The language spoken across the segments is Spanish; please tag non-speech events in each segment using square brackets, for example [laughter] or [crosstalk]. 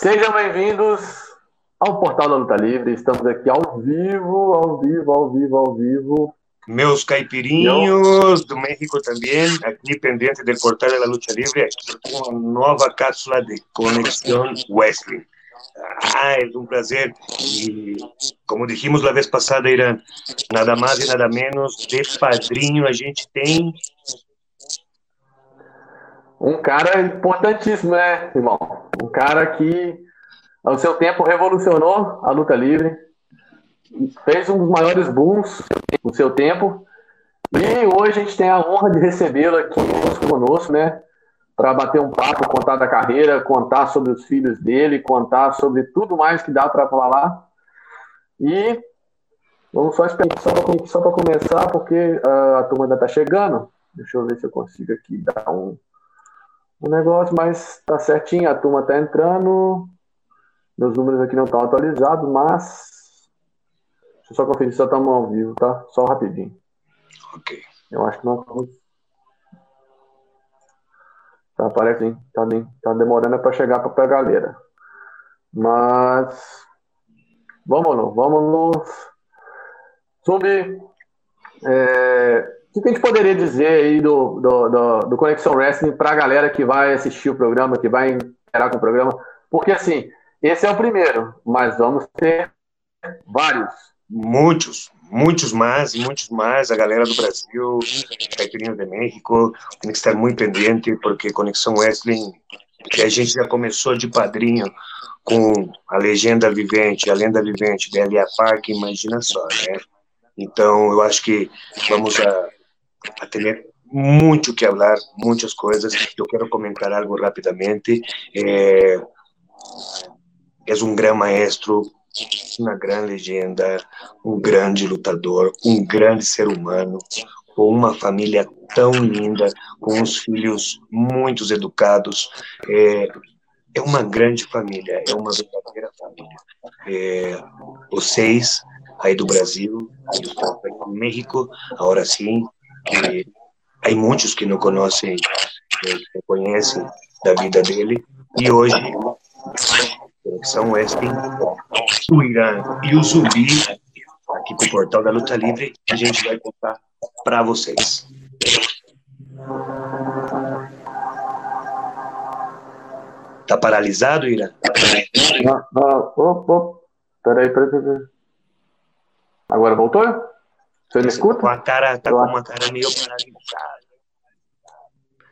Sejam bem-vindos ao Portal da Luta Livre. Estamos aqui ao vivo, ao vivo, ao vivo, ao vivo. Meus caipirinhos do México também, aqui pendente do Portal da Luta Livre, uma nova cápsula de Conexão Wesley. Ah, é um prazer. E, como dijimos a vez passada, Irã, nada mais e nada menos, de padrinho a gente tem. Um cara importantíssimo, né, irmão? Um cara que, ao seu tempo, revolucionou a luta livre, fez um dos maiores booms no seu tempo, e hoje a gente tem a honra de recebê-lo aqui conosco, né? para bater um papo, contar da carreira, contar sobre os filhos dele, contar sobre tudo mais que dá para falar. E vamos só esperar só para começar, porque uh, a turma ainda está chegando. Deixa eu ver se eu consigo aqui dar um, um negócio, mas tá certinho, a turma está entrando. Meus números aqui não estão atualizados, mas. Deixa eu só conferir se estamos ao vivo, tá? Só rapidinho. Ok. Eu acho que nós estamos Tá, parece tá, tá demorando para chegar para a galera. Mas vamos vamos sobre é, o que a gente poderia dizer aí do, do, do, do Conexão Wrestling para a galera que vai assistir o programa, que vai interar com o programa, porque assim, esse é o primeiro, mas vamos ter vários. Muitos, muitos mais, muitos mais. A galera do Brasil, Caipirinha de México, tem que estar muito pendente, porque Conexão Wrestling, que a gente já começou de padrinho com a legenda vivente, a lenda vivente da Elia Park, imagina só, né? Então, eu acho que vamos a, a ter muito que falar, muitas coisas. Eu quero comentar algo rapidamente. É, é um grande maestro, uma grande legenda, um grande lutador, um grande ser humano, com uma família tão linda, com os filhos muito educados. É, é uma grande família, é uma verdadeira família. É, vocês aí do Brasil, aí do México, agora sim, que muitos que não conhecem, não conhecem da vida dele, e hoje são Westin, o Irã e o Zumbi, aqui com o Portal da Luta Livre, a gente vai contar para vocês. Tá paralisado, Irã? Ah, ah, oh, oh. Peraí, peraí, peraí. Agora voltou? Você me escuta? Com a cara, tá com uma cara meio paralisada.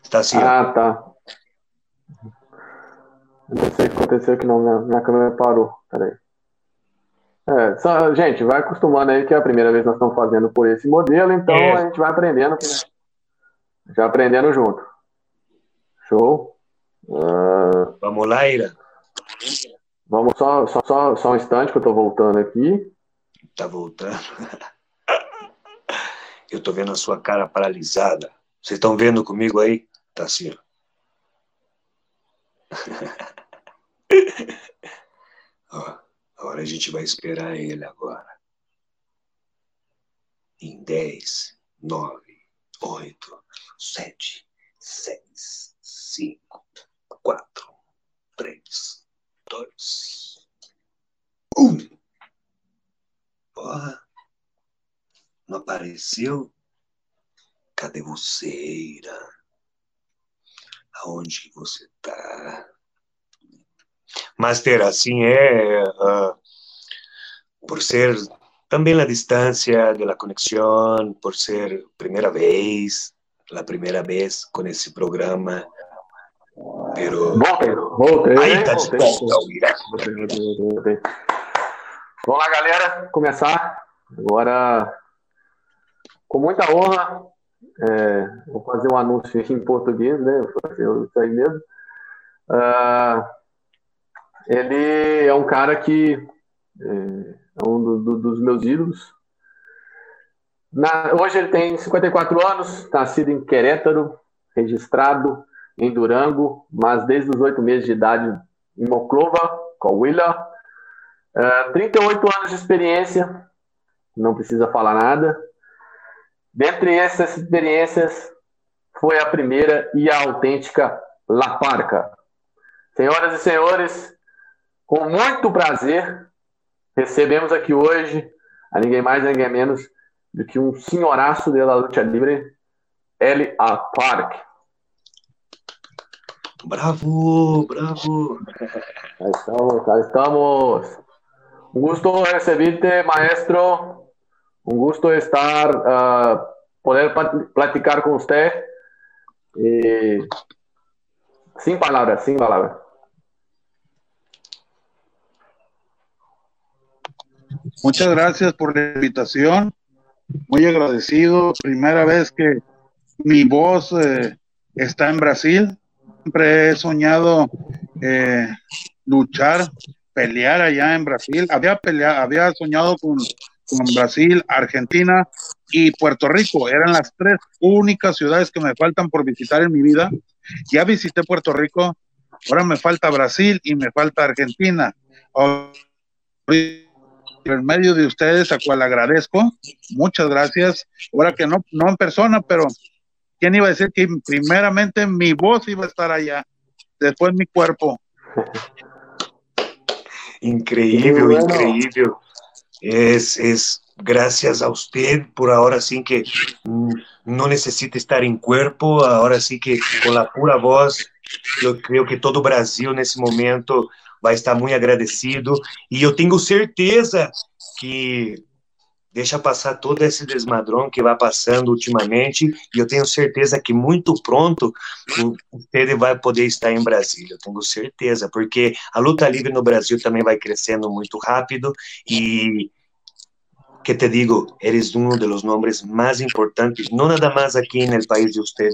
Tá assim. Ah, tá. Não sei o que aconteceu que não, minha, minha câmera parou. Peraí. É, só, gente, vai acostumando aí que é a primeira vez que nós estamos fazendo por esse modelo, então é. a gente vai aprendendo. Já aprendendo junto. Show? Uh... Vamos lá, Ira. Vamos só, só, só, só um instante que eu estou voltando aqui. Tá voltando. [laughs] Eu tô vendo a sua cara paralisada. Vocês estão vendo comigo aí? Ó. [laughs] ó. Agora a gente vai esperar ele agora. Em 10, 9, 8, 7, 6, 5, 4, 3, 2, 1. Porra, não apareceu? Cadê você, Ira? Aonde você tá? Master, assim é, uh, por ser também a distância da conexão, por ser primeira vez, a primeira vez com esse programa. Pero, voltei, voltei, aí tá voltei, voltei, voltei, Vamos lá, galera, começar. Agora, com muita honra, é, vou fazer um anúncio em português, né? Vou fazer isso aí mesmo. Uh, ele é um cara que é, é um do, do, dos meus ídolos. Na, hoje ele tem 54 anos, nascido em Querétaro, registrado em Durango, mas desde os oito meses de idade em Moclova, Coahuila, Uh, é, 38 anos de experiência, não precisa falar nada. Dentre essas experiências, foi a primeira e a autêntica La Parca. Senhoras e senhores, com muito prazer, recebemos aqui hoje a ninguém mais, ninguém menos do que um senhoraço da luta livre, L.A. Park. Bravo, bravo. Ahí estamos, ahí estamos. Un gusto recibirte, maestro. Un gusto estar, uh, poder platicar con usted. Y... Sin palabras, sin palabras. Muchas gracias por la invitación. Muy agradecido. Primera vez que mi voz eh, está en Brasil. Siempre he soñado eh, luchar, pelear allá en Brasil. Había peleado, había soñado con, con Brasil, Argentina y Puerto Rico. Eran las tres únicas ciudades que me faltan por visitar en mi vida. Ya visité Puerto Rico, ahora me falta Brasil y me falta Argentina en medio de ustedes, a cual agradezco. Muchas gracias. Ahora que no, no en persona, pero ¿quién iba a decir que primeramente mi voz iba a estar allá, después mi cuerpo? Increíble, bueno. increíble. Es, es gracias a usted por ahora sí que no necesita estar en cuerpo, ahora sí que con la pura voz, yo creo que todo Brasil en ese momento vai estar muito agradecido. E eu tenho certeza que deixa passar todo esse desmadrão que vai passando ultimamente e eu tenho certeza que muito pronto ele vai poder estar em Brasília, eu tenho certeza, porque a luta livre no Brasil também vai crescendo muito rápido e que te digo, eres uno de los nombres más importantes, no nada aquí en el país de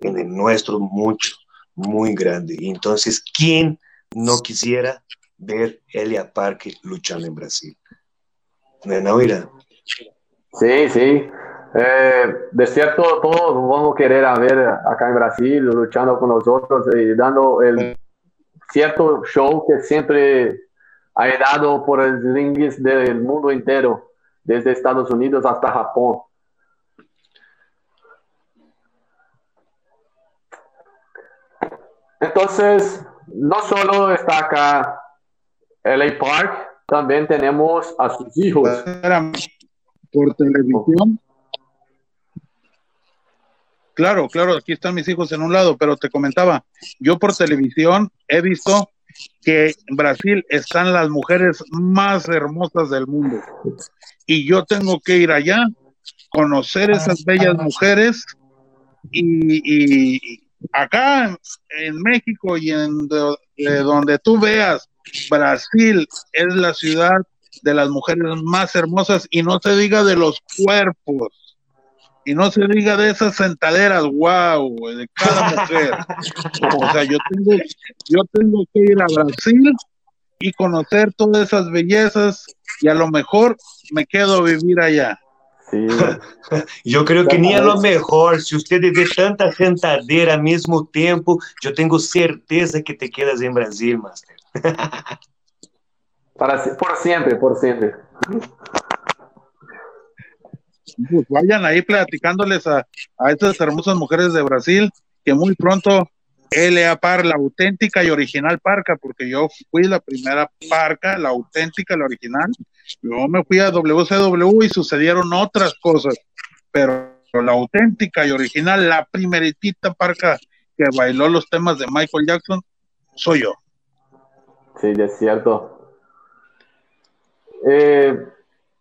en el nuestro mucho, muy grande. Entonces, ¿quién no quisiera ver Elia Parque luchando en Brasil. ¿No, Ira? Sí, sí. Eh, de cierto, todos vamos a querer a ver acá en Brasil luchando con nosotros y dando el cierto show que siempre ha dado por los rings del mundo entero, desde Estados Unidos hasta Japón. Entonces, no solo está acá LA Park, también tenemos a sus hijos. Por televisión. Claro, claro, aquí están mis hijos en un lado, pero te comentaba, yo por televisión he visto que en Brasil están las mujeres más hermosas del mundo. Y yo tengo que ir allá, conocer esas bellas mujeres y, y, acá en México y en donde tú veas, Brasil es la ciudad de las mujeres más hermosas y no se diga de los cuerpos y no se diga de esas sentaderas, wow, de cada mujer. o sea, yo tengo, yo tengo que ir a Brasil y conocer todas esas bellezas y a lo mejor me quedo a vivir allá. Sí. [laughs] eu creio que nem é o melhor. Se você vê tanta cantadeira ao mesmo tempo, eu tenho certeza que te quedas em Brasil, Master. [laughs] Para, por sempre, por sempre. Pues vayan ahí platicándoles a, a estas hermosas mujeres de Brasil que muy pronto LA Par, la auténtica y original parca, porque yo fui la primera parca, la auténtica, la original. Luego me fui a WCW y sucedieron otras cosas, pero la auténtica y original, la primeritita parca que bailó los temas de Michael Jackson, soy yo. Sí, es cierto. Eh,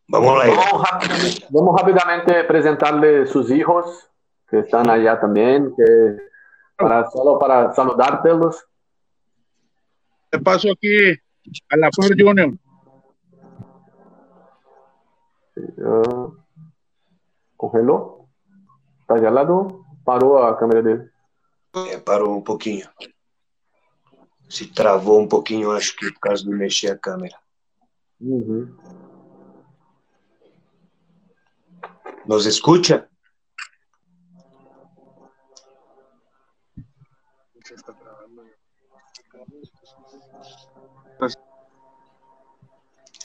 vamos, rápidamente, vamos rápidamente presentarle sus hijos que están allá también, que para, solo para saludártelos. Te paso aquí a la Par Junior. Uh, congelou? Tá gelado? Parou a câmera dele? É, parou um pouquinho. Se travou um pouquinho, acho que por causa de mexer a câmera. Nos escuta?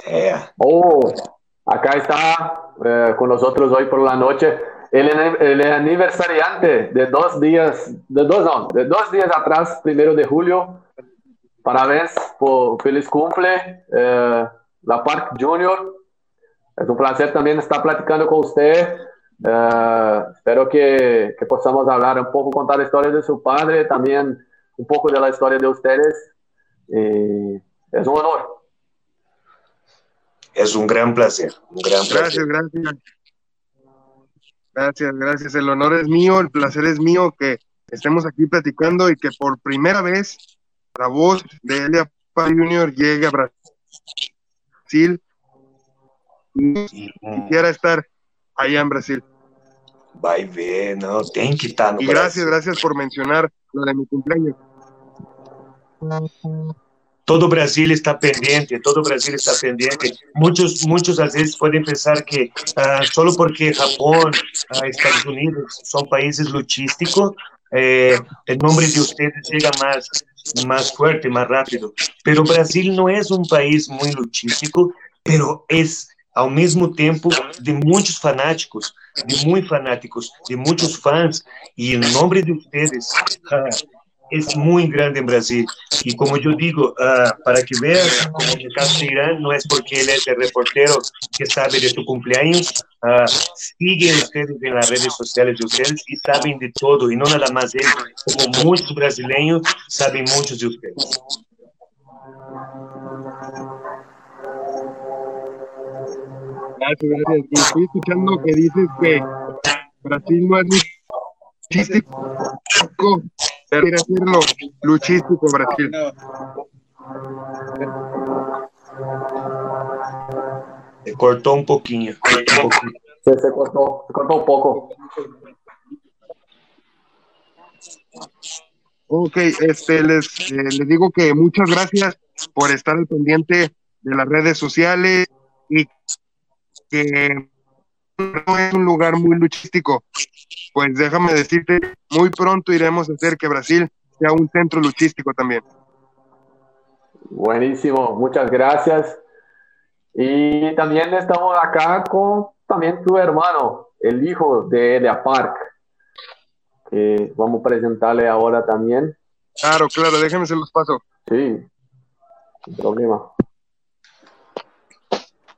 Eh. Oh, acá está eh, con nosotros hoy por la noche el, el, aniversariante de dos días, de dos, no, de dos días atrás, primero de julio, parabéns por feliz cumple, eh, La Park Junior. Es un placer también estar platicando con usted. Eh, espero que, que, podamos hablar un poco, contar la historia de su padre, también un poco de la historia de ustedes. Y es un honor. Es un gran placer, un gran placer. Gracias, gracias. Gracias, gracias. El honor es mío, el placer es mío que estemos aquí platicando y que por primera vez la voz de Elia Junior llegue a Brasil. Quisiera estar allá en Brasil. Va a ver, no, ten que estar Y gracias, gracias por mencionar lo de mi cumpleaños. todo Brasil está pendiente, todo Brasil está pendiente. Muchos, muchos a veces pueden pensar que uh, solo porque Japón, uh, Estados Unidos son países luchísticos, eh, el nombre de ustedes llega más, más fuerte, más rápido. Pero Brasil no es un país muy luchístico, pero es ao mesmo tempo de muitos fanáticos, de muito fanáticos, de muitos fãs, e em nome de vocês, es muy grande en Brasil. Y como yo digo, uh, para que veas, como en el caso de Irán, no es porque él es el reportero que sabe de tu cumpleaños, uh, siguen ustedes en las redes sociales de ustedes y saben de todo, y no nada más él, como muchos brasileños saben muchos de ustedes. Gracias, gracias. Estoy escuchando que dices que Brasil no es luchístico, quiere hacerlo luchístico Brasil. Se cortó un poquinho. Se, se, cortó, se cortó un poco. Ok, este, les, eh, les digo que muchas gracias por estar al pendiente de las redes sociales y que no es un lugar muy luchístico. Pues déjame decirte, muy pronto iremos a hacer que Brasil sea un centro luchístico también. Buenísimo, muchas gracias. Y también estamos acá con también tu hermano, el hijo de Elia Park, que vamos a presentarle ahora también. Claro, claro, déjenme se los paso. Sí, sin problema.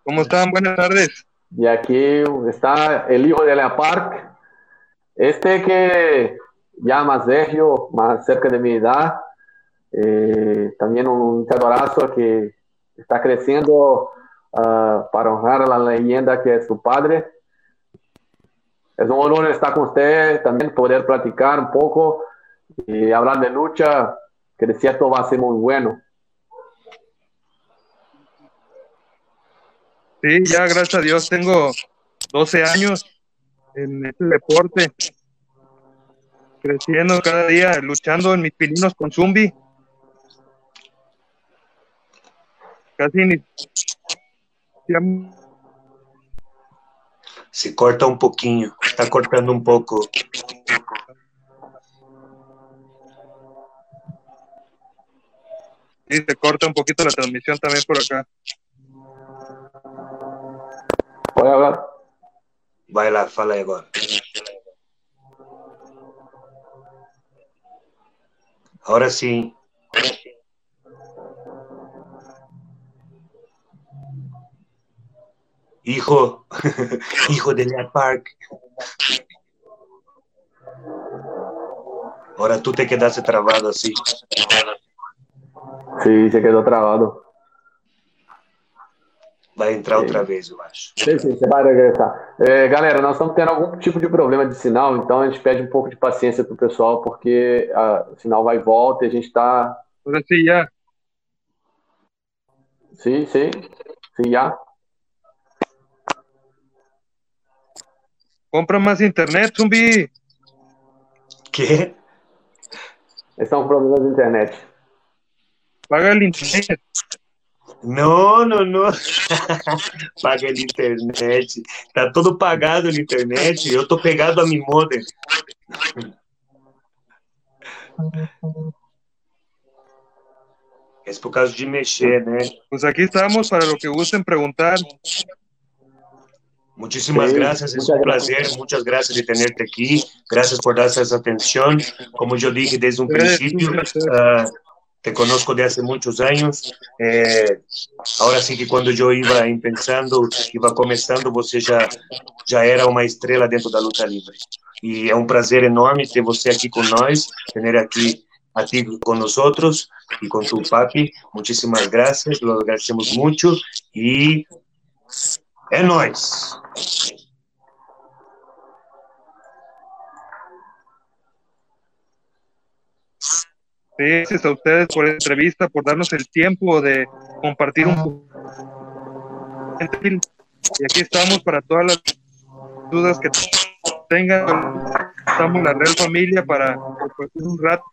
¿Cómo están? Buenas tardes. Y aquí está el hijo de la Park, este que ya más viejo, más cerca de mi edad, eh, también un abrazo que está creciendo uh, para honrar la leyenda que es su padre. Es un honor estar con usted, también poder platicar un poco y hablar de lucha, que de cierto va a ser muy bueno. Sí, ya gracias a Dios tengo 12 años en este deporte, creciendo cada día, luchando en mis pininos con Zumbi. Casi ni... Se corta un poquinho, está cortando un poco. Sí, se corta un poquito la transmisión también por acá. Pode hablar. Vai lá, fala aí agora. Ahora sim. Hijo, [laughs] hijo de Lea Park. Ahora tú te quedaste trabado así. Sí, se quedó trabado. Vai entrar outra vez, eu acho. Sim, sim, você vai regressar. É, galera, nós estamos tendo algum tipo de problema de sinal, então a gente pede um pouco de paciência para o pessoal, porque a, o sinal vai e volta e a gente está. Sim, já. Sim, sim. Sim, já. Compra mais internet, zumbi. Que? Esses são problemas de internet. Paga a internet. Não, não, não. [laughs] Paga na internet. Tá todo pagado na internet. Eu tô pegado a mi modem. É por causa de mexer, né? Pues aqui estamos para lo que gusten perguntar. Muchísimas sí, gracias, es un placer, gracias. muchas gracias de tenerte aquí, gracias por darse esa atención. Como yo dije desde un principio, uh, te conozco de hace muchos años. Eh, ahora sí que cuando yo iba pensando, iba comenzando, você ya, ya era una estrella dentro de la lucha libre. Y es un placer enorme ter você aquí con nosotros, tener aquí a ti con nosotros y con tu papi. Muchísimas gracias, lo agradecemos mucho y es nóis. Gracias a ustedes por la entrevista, por darnos el tiempo de compartir un poco. Y aquí estamos para todas las dudas que tengan. Estamos en la Real Familia para compartir un rato.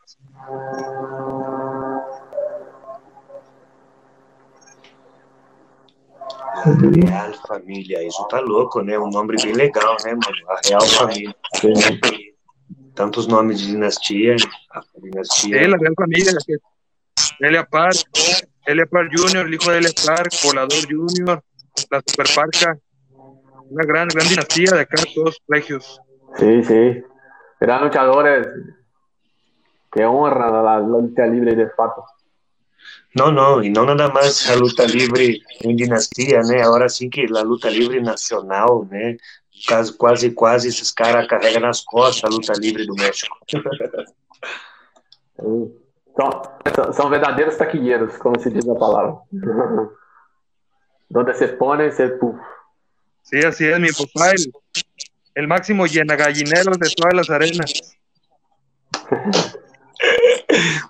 Real Família, isso tá louco, né? Um nome bem legal, né, mano? A Real Família. Tantos nomes de dinastia, a dinastia. Sí, la Real Familia, Elia Park, Elia Park Jr., el hijo de Elia Park, Volador Jr., la Super Parca, una gran, gran dinastía de acá, todos regios. Sí, sí, eran luchadores que honran a la lucha libre de fato. No, no, y no nada más la luta libre en dinastía, ¿no? Ahora sí que la luta libre nacional, ¿no? Quase, quase, quase esses caras carregam nas costas a luta livre do México. [laughs] São, são verdadeiros taquilheiros, como se diz a palavra. Donde se pone, se puf. Sí, así es, mi papá, el, el máximo llena gallineros de todas las arenas. [laughs]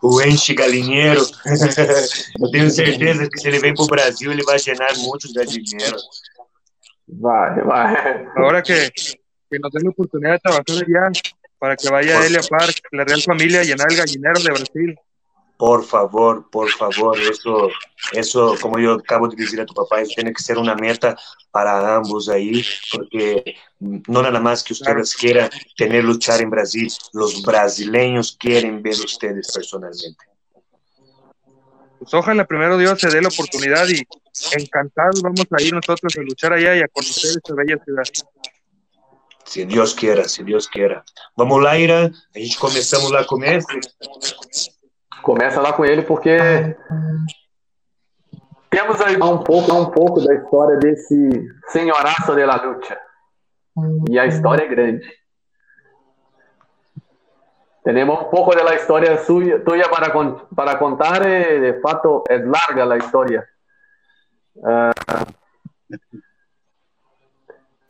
o enche galinheiro. Eu tenho [laughs] certeza que se ele vem para o Brasil, ele vai llenar muitos galinheiros. Vai, vai. Ahora que, que nos den la oportunidad de trabajar allá para que vaya Elia Park, la Real Familia, a llenar el gallinero de Brasil. Por favor, por favor, eso, eso, como yo acabo de decir a tu papá, eso tiene que ser una meta para ambos ahí, porque no nada más que ustedes quieran tener luchar en Brasil, los brasileños quieren ver ustedes personalmente. Pues ojalá primero Dios se dé la oportunidad y encantados vamos a ir nosotros a luchar allá y a conocer esta bella ciudad. Si Dios quiera, si Dios quiera. Vamos lá, Ira, a gente começamos lá com mestre. Começa lá com ele porque temos aí um pouco, um pouco da história desse senhoraço de la lucha. E a história é grande. Tenemos un poco de la historia suya, tuya para, para contar, eh, de fato es larga la historia. Uh,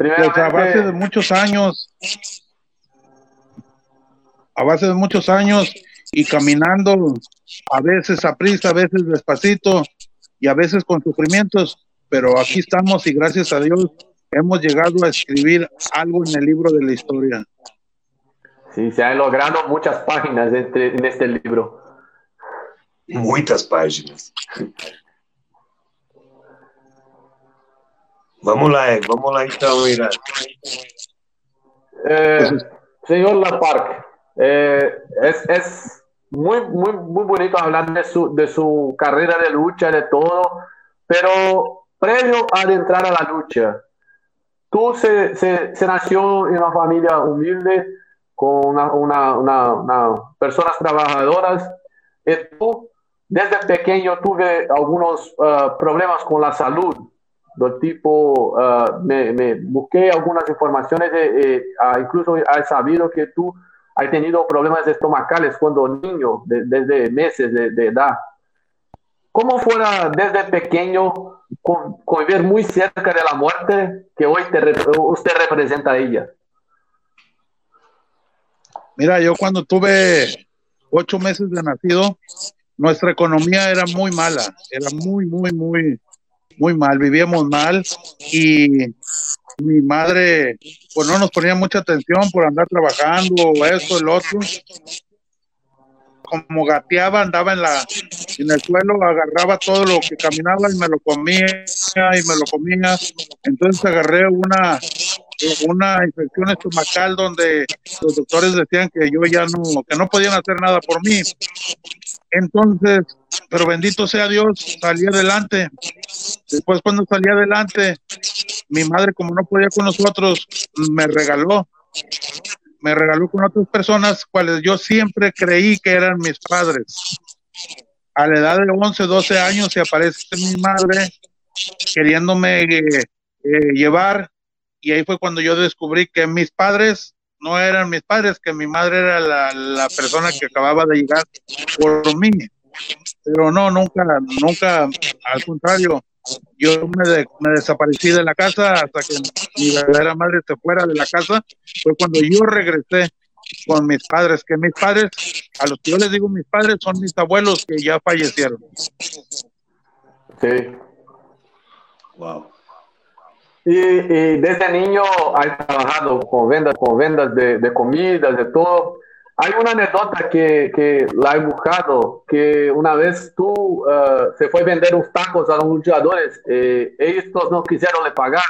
pues a base de muchos años, a base de muchos años y caminando, a veces a prisa, a veces despacito y a veces con sufrimientos, pero aquí estamos y gracias a Dios hemos llegado a escribir algo en el libro de la historia. Sí, se han logrado muchas páginas este, en este libro. Muchas páginas. Vamos lá, vamos lá então, Irã. Eh, señor Laparque, eh, es, es muy, muy, muy bonito hablar de su, de su carrera de lucha, de todo, pero previo a entrar a la lucha, tú se, se, se nació en una familia humilde, con una, una, una, personas trabajadoras. Y tú, desde pequeño tuve algunos uh, problemas con la salud, del tipo, uh, me, me, busqué algunas informaciones, de, eh, uh, incluso he sabido que tú has tenido problemas estomacales cuando niño, de, desde meses de, de, edad. ¿Cómo fuera desde pequeño con, convivir muy cerca de la muerte que hoy te, usted representa a ella? Mira, yo cuando tuve ocho meses de nacido, nuestra economía era muy mala, era muy, muy, muy, muy mal, vivíamos mal y mi madre pues no nos ponía mucha atención por andar trabajando, esto, el otro. Como gateaba, andaba en la en el suelo, agarraba todo lo que caminaba y me lo comía y me lo comía. Entonces agarré una una infección estomacal donde los doctores decían que yo ya no, que no podían hacer nada por mí. Entonces, pero bendito sea Dios, salí adelante. Después cuando salí adelante, mi madre como no podía con nosotros, me regaló, me regaló con otras personas cuales yo siempre creí que eran mis padres. a la edad de 11, 12 años se aparece mi madre queriéndome eh, eh, llevar y ahí fue cuando yo descubrí que mis padres no eran mis padres, que mi madre era la, persona que acababa de llegar por mí. Pero no, nunca, nunca, al contrario, yo me, me, desaparecí de la casa hasta que mi verdadera madre se fuera de la casa. Fue cuando yo regresé con mis padres, que mis padres, a los que yo les digo mis padres, son mis abuelos que ya fallecieron. Sí. Wow. Y, desde niño has trabajado con vendas, con vendas de, de comidas, de todo. Hay una anécdota que, que, la he buscado, que una vez tú uh, se fue a vender unos tacos a los luchadores, eh, estos no quisieron le pagar.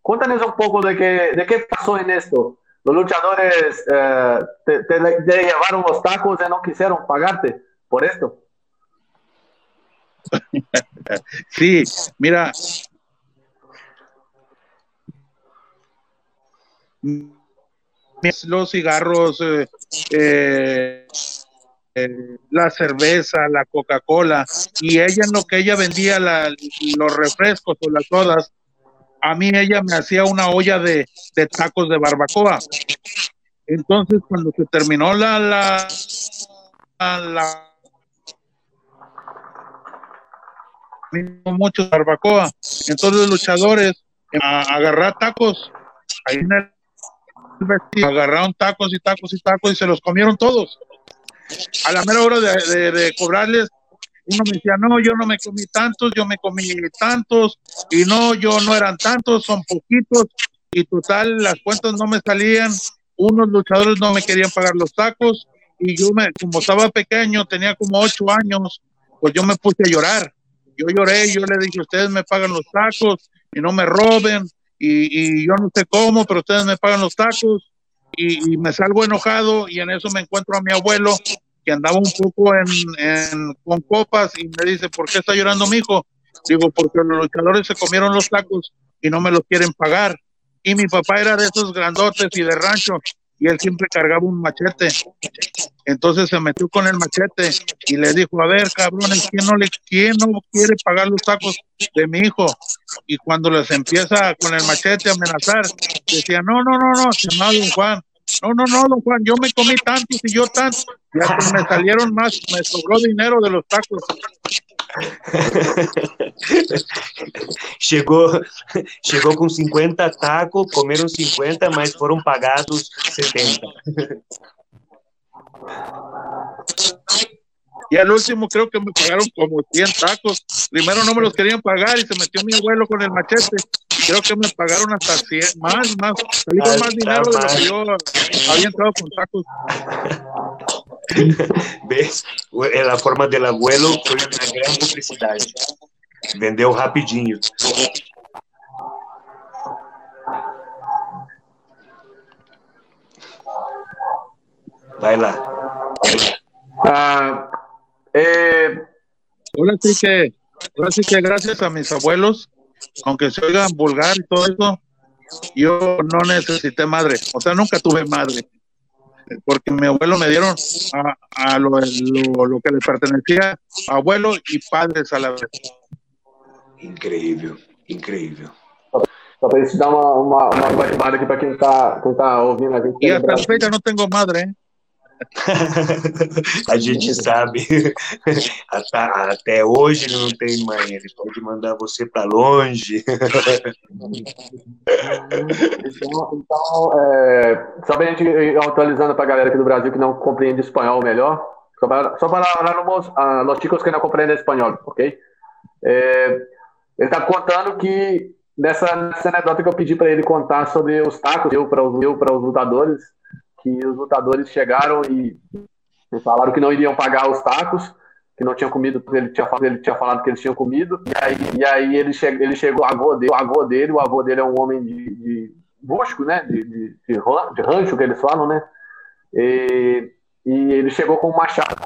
Cuéntanos un poco de qué, de qué pasó en esto. Los luchadores uh, te, te, te, llevaron los tacos y no quisieron pagarte por esto. [laughs] Sí, mira, los cigarros, eh, eh, eh, la cerveza, la Coca-Cola, y ella en lo que ella vendía los refrescos o las sodas, a mí ella me hacía una olla de, tacos de barbacoa. Entonces, cuando se terminó la, la, la, mucho barbacoa, entonces los luchadores a, agarrar tacos ahí en el agarraron tacos y tacos y tacos y se los comieron todos. A la mera hora de, cobrarles, uno me decía, no, yo no me comí tantos, yo me comí tantos, y no, yo no eran tantos, son poquitos, y total, las cuentas no me salían, unos luchadores no me querían pagar los tacos, y yo me, como estaba pequeño, tenía como ocho años, pues yo me puse a llorar. Yo lloré, yo le dije, ustedes me pagan los tacos y no me roben, y, yo no sé cómo, pero ustedes me pagan los tacos y, me salgo enojado y en eso me encuentro a mi abuelo que andaba un poco en, con copas y me dice, ¿por qué está llorando mi hijo? Digo, porque los luchadores se comieron los tacos y no me los quieren pagar. Y mi papá era de esos grandotes y de rancho y él siempre cargaba un machete. Entonces se metió con el machete y le dijo, a ver, cabrones, ¿quién no, le, quién no quiere pagar los tacos de mi hijo? Y cuando les empieza con el machete a amenazar, decía, no, no, no, no, se Juan. No, no, no, don Juan, yo me comí tantos y yo tantos. Y hasta me [laughs] salieron más, me sobró dinero de los tacos. chegou, chegou com 50 tacos, comeram 50, mas foram pagados 70. [laughs] Y al último creo que me pagaron como 100 tacos. Primero no me los querían pagar y se metió mi abuelo con el machete. Creo que me pagaron hasta 100, más, más. Salí con más dinero de lo que yo había entrado con tacos. [laughs] ¿Ves? La forma del abuelo foi uma grande publicidade. Vendeu rapidinho. Vai lá. Ah, eh, ahora sí que, ahora sí que gracias a mis abuelos, aunque se oigan vulgar y todo eso, yo no necesité madre. O sea, nunca tuve madre porque mi abuelo me dieron a, lo, que le pertenecía a abuelo y padres a la vez. Increíble, increíble. Só para isso dar uma, uma, uma aqui para quem está quem tá ouvindo a gente. E não tenho madre, hein? [laughs] a gente sabe. [laughs] Até hoje ele não tem mãe, ele pode mandar você para longe. então, então é, só para a gente ir atualizando para a galera aqui do Brasil que não compreende espanhol melhor, só para, só para hablarmos a los chicos que não compreendem espanhol, ok? É, ele está contando que nessa, nessa anedota que eu pedi para ele contar sobre os tacos para os, para os lutadores que os lutadores chegaram e falaram que não iriam pagar os tacos, que não tinham comido, ele tinha, ele tinha falado que eles tinham comido, e aí, e aí ele, che, ele chegou, o avô dele, o avô dele, o avô dele é um homem de, de busco, né, de, de, de, rancho, que eles falam, né, e, e ele chegou com um machado,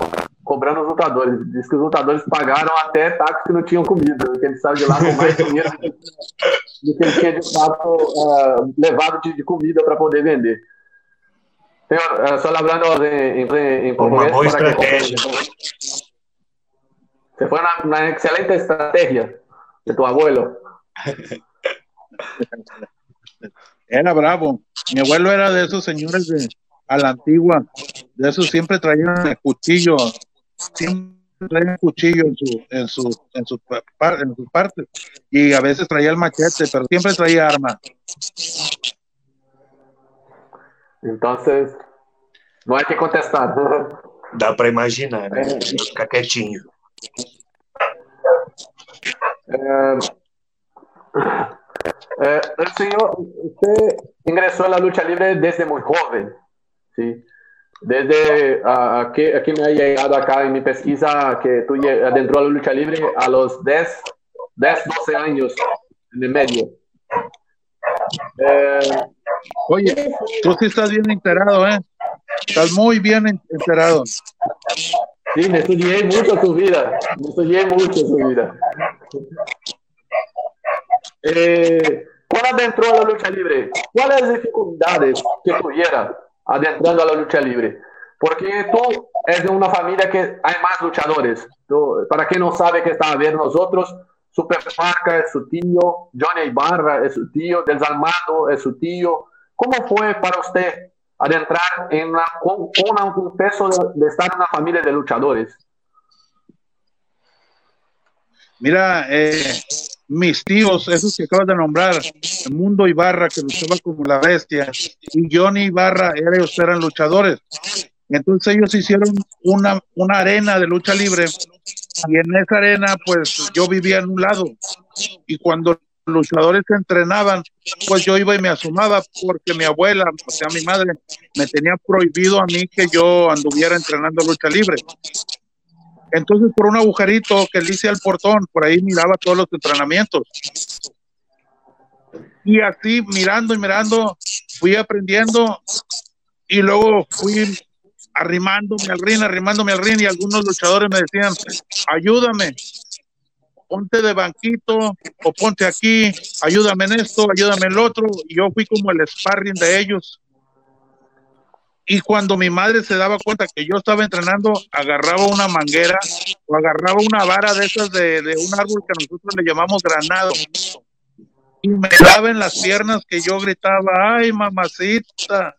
cobrando os lutadores, diz que os lutadores pagaram até tacos que não tinham comido, que ele saiu de lá com mais dinheiro do que ele tinha de fato uh, levado de, de comida para poder vender. Señor, solo hablando en, en Una buena estrategia. Se fue una, excelente estrategia de tu abuelo. Era bravo. Mi abuelo era de esos señores de a la antigua, de esos siempre traían el cuchillo, siempre traían cuchillo en su, en su, en su, en sus partes y a veces traía el machete, pero siempre traía arma. Entonces, no hay que contestar. [laughs] Dá para imaginar, né? É. Ficar quietinho. Eh, eh, el señor, usted ingresó a la lucha libre desde muy joven, ¿sí? Desde aquí, aquí, me ha llegado acá en mi pesquisa que tú adentró a la lucha libre a los 10, 10 12 años en el medio. Eh, Oye, tú sí estás bien enterado, ¿eh? Estás muy bien enterado. Sí, me estudié mucho tu vida. Me estudié mucho tu vida. Eh, cuando adentró a la lucha libre, ¿cuáles dificultades que tuviera adentrando a la lucha libre? Porque tú eres de una familia que hay más luchadores. para quien no sabe que está ver nosotros, Supermarca es su tío, Johnny Ibarra es su tío, Desalmado es su tío. ¿Cómo fue para usted adentrar en la, con, un peso de, estar en una familia de luchadores? Mira, eh, mis tíos, esos que acabas de nombrar, Mundo Ibarra, que luchaba como la bestia, y Johnny Ibarra, ellos eran luchadores. Entonces ellos hicieron una, una arena de lucha libre y en esa arena pues yo vivía en un lado y cuando luchadores se entrenaban pues yo iba y me asomaba porque mi abuela, o sea mi madre, me tenía prohibido a mí que yo anduviera entrenando lucha libre. Entonces por un agujerito que le hice al portón, por ahí miraba todos los entrenamientos. Y así mirando y mirando fui aprendiendo y luego fui arrimándome al ring, arrimándome al ring y algunos luchadores me decían, ayúdame, ponte de banquito o ponte aquí, ayúdame en esto, ayúdame en lo otro. Y yo fui como el sparring de ellos. Y cuando mi madre se daba cuenta que yo estaba entrenando, agarraba una manguera o agarraba una vara de esas de, de un árbol que nosotros le llamamos granado. Y me daba en las piernas que yo gritaba, ay mamacita,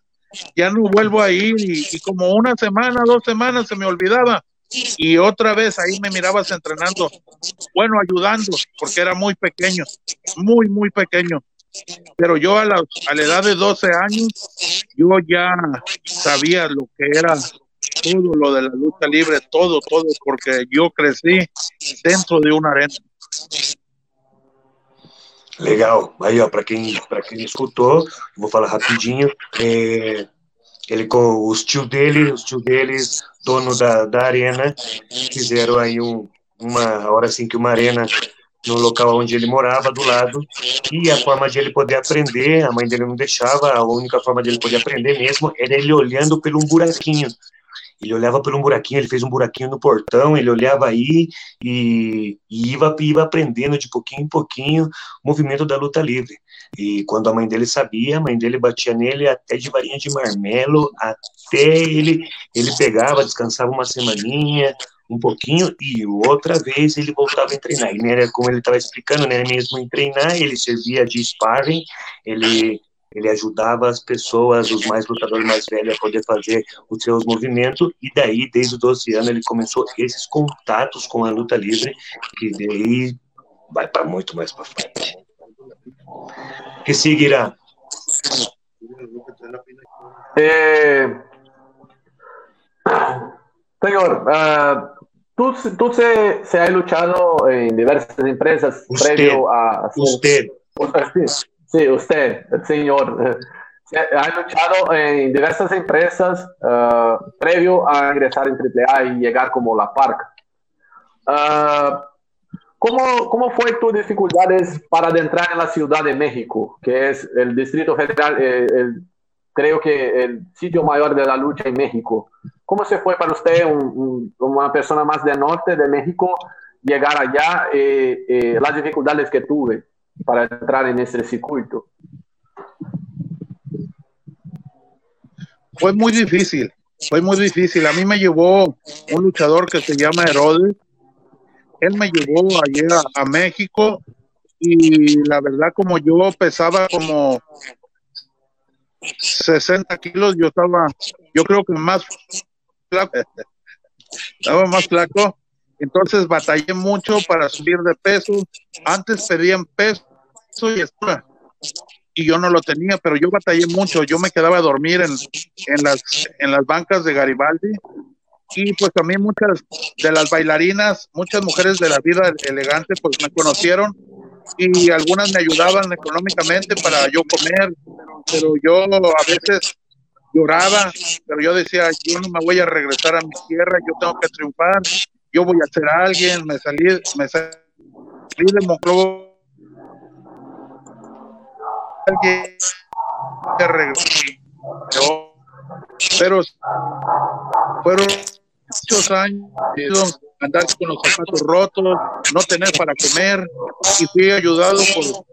ya no vuelvo a ir y, como una semana, dos semanas se me olvidaba y otra vez ahí me mirabas entrenando, bueno, ayudando, porque era muy pequeño, muy, muy pequeño. Pero yo a la, a la edad de 12 años, yo ya sabía lo que era todo lo de la lucha libre, todo, todo, porque yo crecí dentro de una arena. Legal. Aí, ó, para quem, quem escutou, vou falar rapidinho. É, ele com os tio dele, os tio deles, dono da, da arena, fizeram aí um, uma hora assim que uma arena no local onde ele morava, do lado, e a forma de ele poder aprender, a mãe dele não deixava, a única forma de ele poder aprender mesmo era ele olhando pelo um buraquinho. Ele olhava por um buraquinho, ele fez um buraquinho no portão, ele olhava aí e, e ia, ia aprendendo de pouquinho em pouquinho o movimento da luta livre. E quando a mãe dele sabia, a mãe dele batia nele até de varinha de marmelo, até ele, ele pegava, descansava uma semaninha, um pouquinho, e outra vez ele voltava a treinar. E era como ele estava explicando, né, mesmo em treinar, ele servia de sparring, ele ele ajudava as pessoas, os mais lutadores mais velhos, a poder fazer os seus movimentos, e daí, desde os 12 anos, ele começou esses contatos com a luta livre, que daí vai para muito mais para frente. Que seguirá? Eh, señor, uh, tú, tú se, se has luchado en diversas empresas usted, previo a... Usted. usted. Sí, usted, el señor, eh, ha luchado en diversas empresas uh, previo a ingresar en AAA y llegar como la Park. Uh, ¿cómo, ¿Cómo fue tus dificultades para adentrar en la Ciudad de México, que es el Distrito Federal, eh, el, creo que el sitio mayor de la lucha en México? ¿Cómo se fue para usted, un, un, una persona más del norte de México, llegar allá, eh, eh, las dificultades que tuve? para entrar en ese circuito? Fue muy difícil, fue muy difícil. A mí me llevó un luchador que se llama Herodes. Él me llevó ayer a, México y la verdad como yo pesaba como 60 kilos, yo estaba, yo creo que más flaco, [laughs] estaba más flaco, entonces batallé mucho para subir de peso, antes pedían peso y y yo no lo tenía, pero yo batallé mucho, yo me quedaba a dormir en, en, las, en las bancas de Garibaldi y pues también muchas de las bailarinas, muchas mujeres de la vida elegante pues me conocieron y algunas me ayudaban económicamente para yo comer, pero yo a veces lloraba, pero yo decía, yo no me voy a regresar a mi tierra, yo tengo que triunfar, yo voy a ser alguien, me salí, me salí de Monclova. Alguien pero fueron muchos años andar con los zapatos rotos, no tener para comer y fui ayudado por,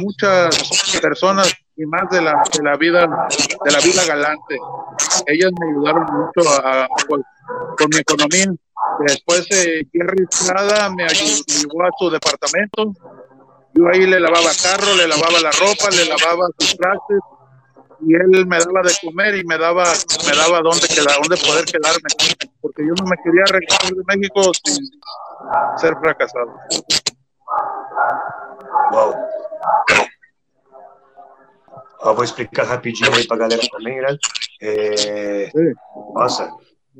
muchas personas y más de la, de la vida de la vida galante. Ellas me ayudaron mucho a, con, mi economía. Después eh, Jerry me, ayudó, a su departamento. Yo ahí le lavaba carro, le lavaba la ropa, le lavaba sus trastes y él me daba de comer y me daba me daba dónde quedar, dónde poder quedarme, porque yo no me quería regresar de México sin ser fracasado. Wow. [coughs] Eu vou explicar rapidinho aí para a galera também, né? É... Nossa,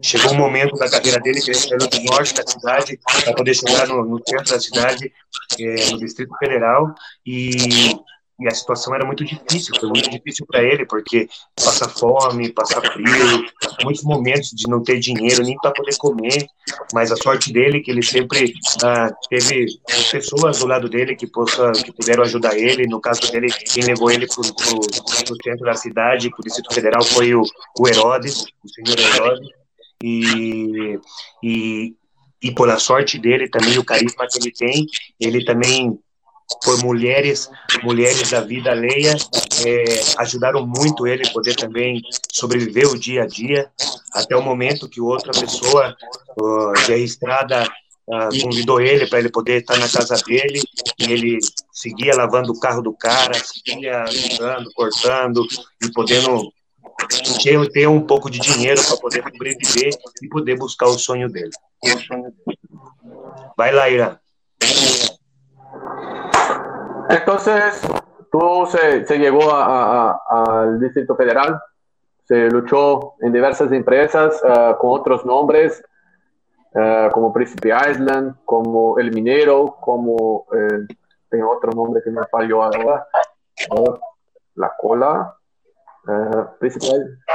chegou um momento da carreira dele que ele saiu do norte da cidade para poder chegar no, no centro da cidade, é, no Distrito Federal, e e a situação era muito difícil, foi muito difícil para ele, porque passa fome, passa frio, muitos momentos de não ter dinheiro nem para poder comer, mas a sorte dele é que ele sempre ah, teve pessoas do lado dele que, possa, que puderam ajudar ele, no caso dele, quem levou ele para o centro da cidade, para o Distrito Federal, foi o, o Herodes, o senhor Herodes, e, e, e por a sorte dele também, o carisma que ele tem, ele também por mulheres, mulheres da vida alheia, é, ajudaram muito ele a poder também sobreviver o dia a dia, até o momento que outra pessoa uh, registrada uh, convidou ele para ele poder estar na casa dele, e ele seguia lavando o carro do cara, seguia ajudando, cortando, e podendo ter, ter um pouco de dinheiro para poder sobreviver e poder buscar o sonho dele. Vai lá, Irã. Entonces, tú se, llegó al Distrito Federal, se luchó en diversas empresas uh, con otros nombres, uh, como Príncipe Island, como El Minero, como, eh, tengo otro nombre que me falló ahora, La Cola, Príncipe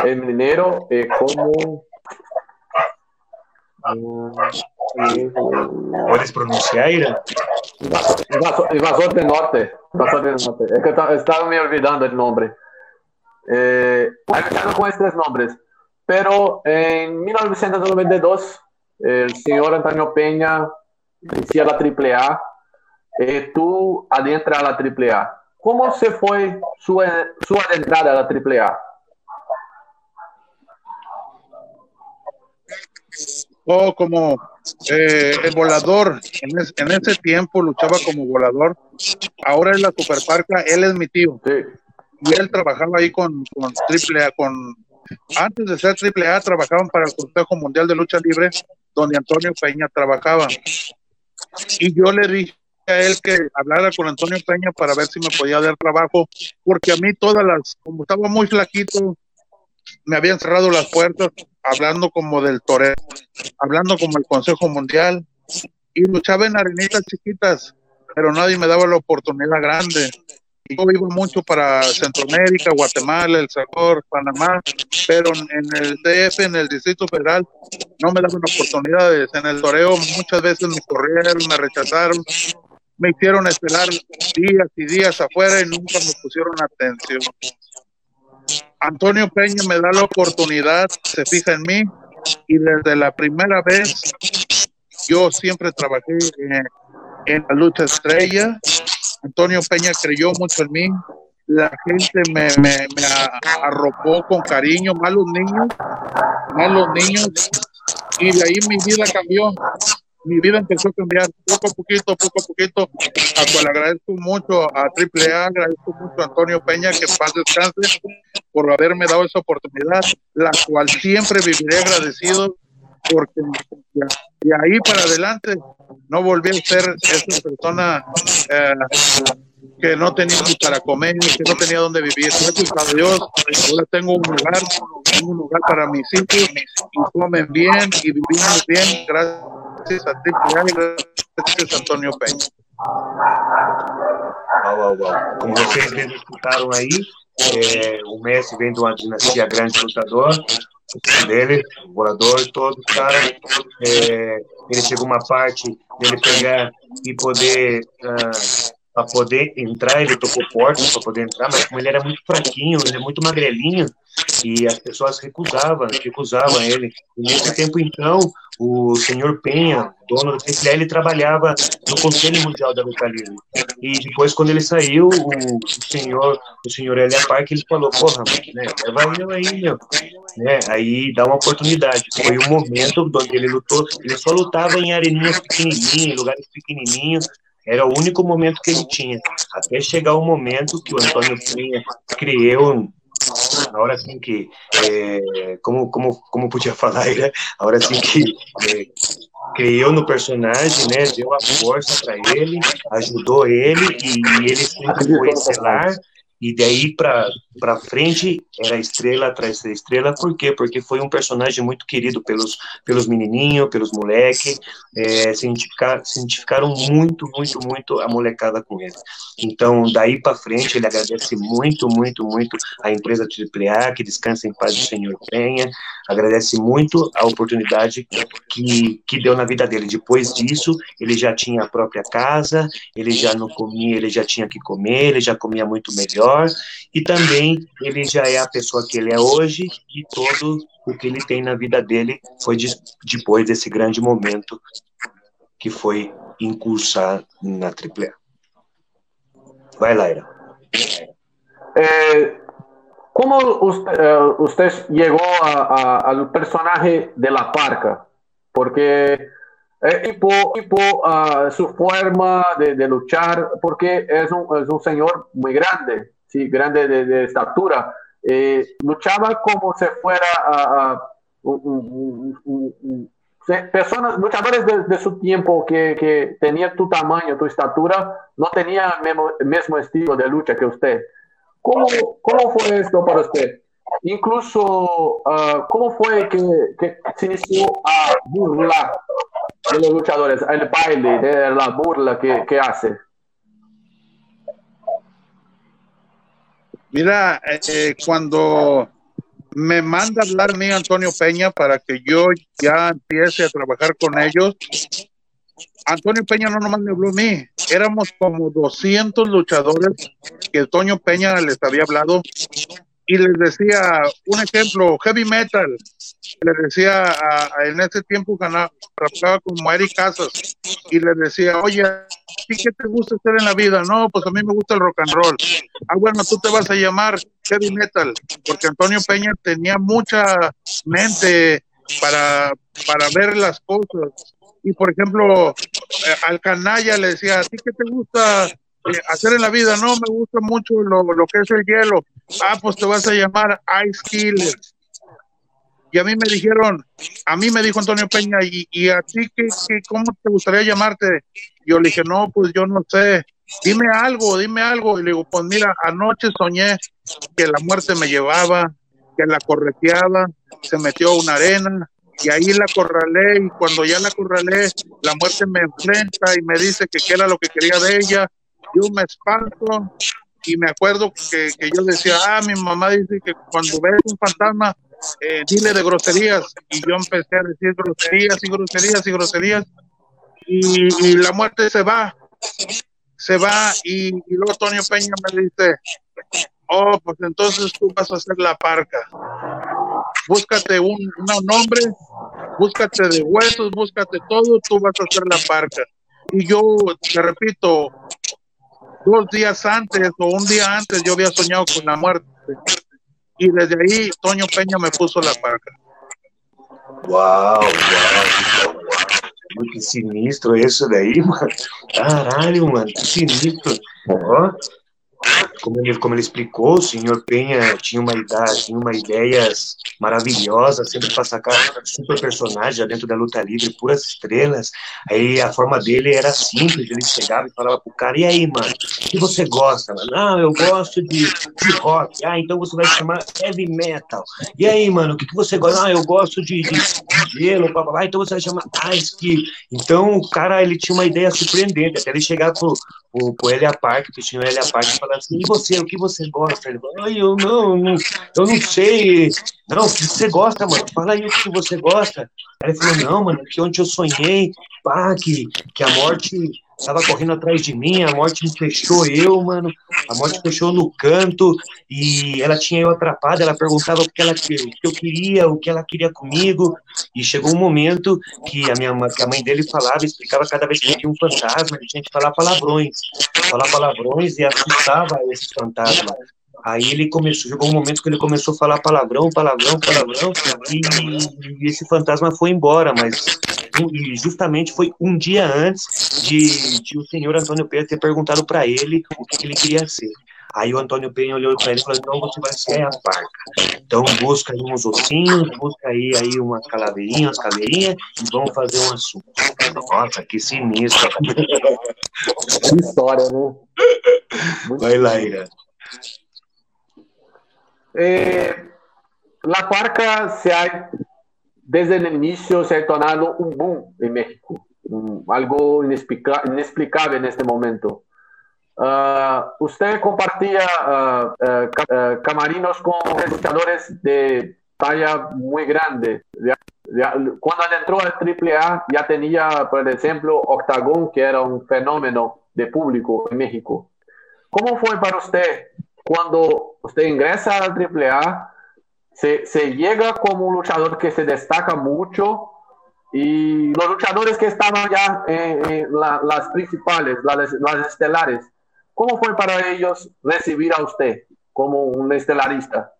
El Minero, como... ¿Puedes pronunciar, Ira? Invasor del Norte. Invasor del Norte. Es que estaba me olvidando el nombre. Eh, con estos nombres. Pero en 1992, el señor Antonio Peña inicia la AAA. Eh, tú adentras a la AAA. ¿Cómo se fue su, su adentrada a la AAA? Oh, como eh, el volador. En, ese tiempo luchaba como volador. Ahora es la Superparca. Él es mi tío. Y él trabajaba ahí con, con AAA. Con, antes de ser AAA, trabajaban para el Consejo Mundial de Lucha Libre, donde Antonio Peña trabajaba. Y yo le dije a él que hablara con Antonio Peña para ver si me podía dar trabajo, porque a mí todas las, como estaba muy flaquito, me habían cerrado las puertas hablando como del torero, hablando como el Consejo Mundial, y luchaba en arenitas chiquitas, pero nadie me daba la oportunidad grande. Yo iba mucho para Centroamérica, Guatemala, El Salvador, Panamá, pero en el DF, en el Distrito Federal, no me daban oportunidades. En el toreo muchas veces me corrieron, me rechazaron, me hicieron esperar días y días afuera y nunca me pusieron atención. Antonio Peña me da la oportunidad, se fija en mí y desde la primera vez yo siempre trabajé en, la lucha estrella. Antonio Peña creyó mucho en mí. La gente me, me, arropó con cariño, más los niños, más los niños. Y de ahí mi vida cambió. Mi vida empezó a cambiar poco a poquito, poco a poquito, a cual agradezco mucho a AAA, agradezco mucho a Antonio Peña, que paz descanse, por haberme dado esa oportunidad, la cual siempre viviré agradecido, porque de ahí para adelante no volví a ser esa persona eh, que no tenía para comer, que no tenía dónde vivir. Gracias a Dios, ahora tengo un lugar, tengo un lugar para mis hijos, y comen bien y vivimos bien, gracias gracias a. Wow, wow, wow. Como vocês mesmo escutaram aí, é, o Messi vem de uma dinastia grande lutador, dele, o voador, todo cara. É, ele chegou uma parte dele pegar e poder uh, poder entrar, ele tocou portas para poder entrar, mas como ele era muito fraquinho, ele é muito magrelinho, e as pessoas recusavam, recusavam ele. E nesse tempo, então, o senhor Penha, dono do TCL, ele trabalhava no Conselho Mundial da Luta Livre. E depois, quando ele saiu, o, senhor, o senhor Elia Park, ele falou, porra, né, leva eu aí, meu. Né, aí dá uma oportunidade. Foi o momento onde ele lutou, ele só lutava em areninhas pequenininhas, lugares pequenininhos, era o único momento que ele tinha. Até chegar o momento que o Antônio Penha criou [laughs] a hora assim que é, como como como podia falar né? a hora assim que é, criou no personagem né deu a força para ele ajudou ele e ele sempre foi excelar e daí para frente era estrela atrás da estrela, por quê? Porque foi um personagem muito querido pelos, pelos menininhos, pelos moleques, é, se, identificar, se identificaram muito, muito, muito a molecada com ele. Então, daí para frente, ele agradece muito, muito, muito a empresa AAA, que descansa em paz do Senhor Penha, agradece muito a oportunidade que, que deu na vida dele. Depois disso, ele já tinha a própria casa, ele já não comia, ele já tinha que comer, ele já comia muito melhor, e também ele já é a pessoa que ele é hoje, e todo o que ele tem na vida dele foi de, depois desse grande momento que foi incursar na AAA. Vai, Laira. Eh, ¿Cómo usted, uh, usted llegó a, a, al personaje de la parca? Porque tipo, tipo uh, su forma de, de, porque es un, es un señor muy grande, sí, grande de, estatura. Eh, luchaba como si fuera un, un, personas, luchadores de, su tiempo que, que tenían tu tamaño, tu estatura, no tenían el mismo estilo de lucha que usted. ¿Cómo, ¿Cómo, fue esto para usted? Incluso, uh, ¿cómo fue que, se inició a burlar de los luchadores, el baile, de la burla que hace? Mira, eh, cuando me manda a hablar mi Antonio Peña para que yo ya empiece a trabajar con ellos, Antonio Peña no nomás me habló a mí, éramos como 200 luchadores que Antonio Peña les había hablado y les decía, un ejemplo, heavy metal, les decía, a, en ese tiempo ganaba, trabajaba como Eric Casas y les decía, oye, ¿qué te gusta hacer en la vida? No, pues a mí me gusta el rock and roll. Ah, bueno, tú te vas a llamar heavy metal, porque Antonio Peña tenía mucha mente para, para ver las cosas y por ejemplo, eh, al canalla le decía, ¿a ti qué te gusta eh, hacer en la vida? No, me gusta mucho lo, lo, que es el hielo. Ah, pues te vas a llamar Ice Killer. Y a mí me dijeron, a mí me dijo Antonio Peña, ¿y, y a ti qué, qué, cómo te gustaría llamarte? Yo le dije, no, pues yo no sé, dime algo, dime algo. Y le digo, pues mira, anoche soñé que la muerte me llevaba, que la correteaba, se metió a una arena, y ahí la corralé y cuando ya la corralé, la muerte me enfrenta y me dice que qué era lo que quería de ella, yo me espanto y me acuerdo que, que yo decía, ah, mi mamá dice que cuando ves un fantasma, eh, dile de groserías y yo empecé a decir groserías y groserías y groserías. Y, y la muerte se va, se va. Y, y luego Antonio Peña me dice, oh, pues entonces tú vas a hacer la parca. Búscate un, un nombre, búscate de huesos, búscate todo, tú vas a hacer la parca. Y yo, te repito, dos días antes o un día antes yo había soñado con la muerte. Y desde ahí Toño Peña me puso la parca. Wow, wow, wow. que sinistro isso daí, mano. Caralho, mano, que sinistro. Como ele, como ele explicou, o senhor Penha tinha uma idade, tinha uma ideias maravilhosas, sempre para sacar super personagem dentro da luta livre, puras estrelas. Aí a forma dele era simples, ele chegava e falava pro cara, e aí, mano, o que você gosta? Mano? Não, eu gosto de, de rock. Ah, então você vai chamar heavy metal. E aí, mano, o que, que você gosta? Ah, eu gosto de, de, gelo, blá, blá, blá. então você vai chamar Ice Ski. Então o cara, ele tinha uma ideia surpreendente, até ele chegar pro, pro, pro Elia Park, pro senhor Elia Park, e falar assim, você, o que você gosta? Ele falou, eu não, não, eu não sei. Não, o que você gosta, mano? Fala aí o que você gosta. Aí ele falou, não, mano, que onde eu sonhei, pá, que, que a morte estava correndo atrás de mim, a morte me fechou eu, mano, a morte fechou no canto, e ela tinha eu atrapado, ela perguntava o que ela o que eu queria, o que ela queria comigo, e chegou um momento que a minha que a mãe dele falava, explicava cada vez que tinha um fantasma, ele tinha que falar palavrões, falar palavrões e assustava esses fantasmas. Aí ele começou, chegou um momento que ele começou a falar palavrão, palavrão, palavrão, e, e esse fantasma foi embora, mas e justamente foi um dia antes de, de o senhor Antônio Pedro ter perguntado para ele o que, que ele queria ser. Aí o Antônio Penha olhou para ele e falou: então você vai ser a parca. Então busca aí uns ossinhos, busca aí, aí umas calaveirinhas, umas caveirinhas e vamos fazer um assunto. Nossa, que sinistro. Que história, né? Vai lá, Ira. Eh, la parca se desde el inicio se ha tornado un boom en México, algo inexplica inexplicable en este momento. Uh, usted compartía uh, uh, camarinos con luchadores de talla muy grande. Cuando entró al AAA ya tenía, por ejemplo, Octagon, que era un fenómeno de público en México. ¿Cómo fue para usted cuando usted ingresa al AAA? Se, llega como un luchador que se destaca mucho y los luchadores que estaban ya en, en la, las principales, las, las estelares, ¿Cómo fue para ellos recibir a usted como un estelarista?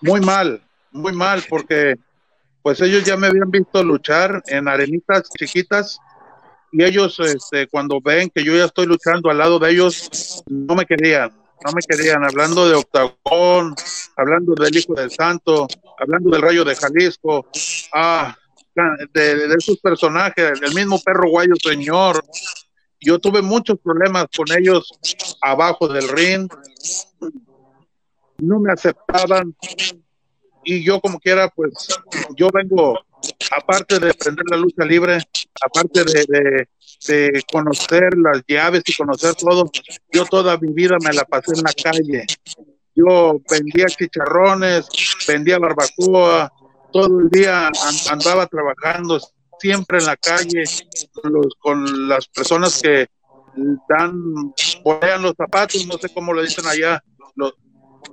Muy mal, muy mal, porque pues ellos ya me habían visto luchar en arenitas chiquitas y ellos este, cuando ven que yo ya estoy luchando al lado de ellos, no me querían, no me querían, hablando de Octagón, hablando del Hijo del Santo, hablando del Rayo de Jalisco, ah, de, de esos personajes, el mismo perro guayo señor, yo tuve muchos problemas con ellos abajo del ring. No me aceptaban. Y yo como quiera, pues yo vengo, aparte de aprender la lucha libre, aparte de, conocer las llaves y conocer todo, yo toda mi vida me la pasé en la calle. Yo vendía chicharrones, vendía barbacoa, todo el día andaba trabajando, siempre en la calle con las personas que dan, bolean los zapatos, no sé cómo le dicen allá, los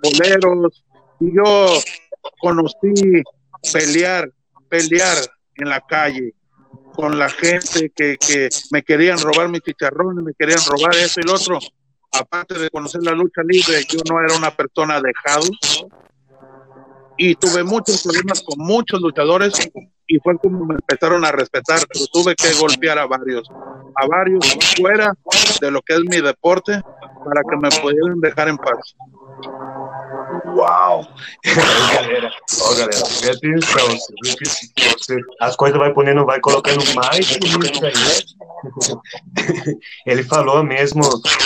boleros. Y yo conocí pelear, pelear en la calle con la gente que, que me querían robar mis chicharrones, me querían robar eso y lo otro. Aparte de conocer la lucha libre, yo no era una persona dejado y tuve muchos problemas con muchos luchadores y fue como me empezaron a respetar, pero tuve que golpear a varios, a varios fuera de lo que es mi deporte para que me pudieran dejar en paz. Uau! galera, ó, galera, preste atenção. Você viu que você, as coisas vai ponendo, vai colocando mais bonito aí. [laughs] Ele falou mesmo,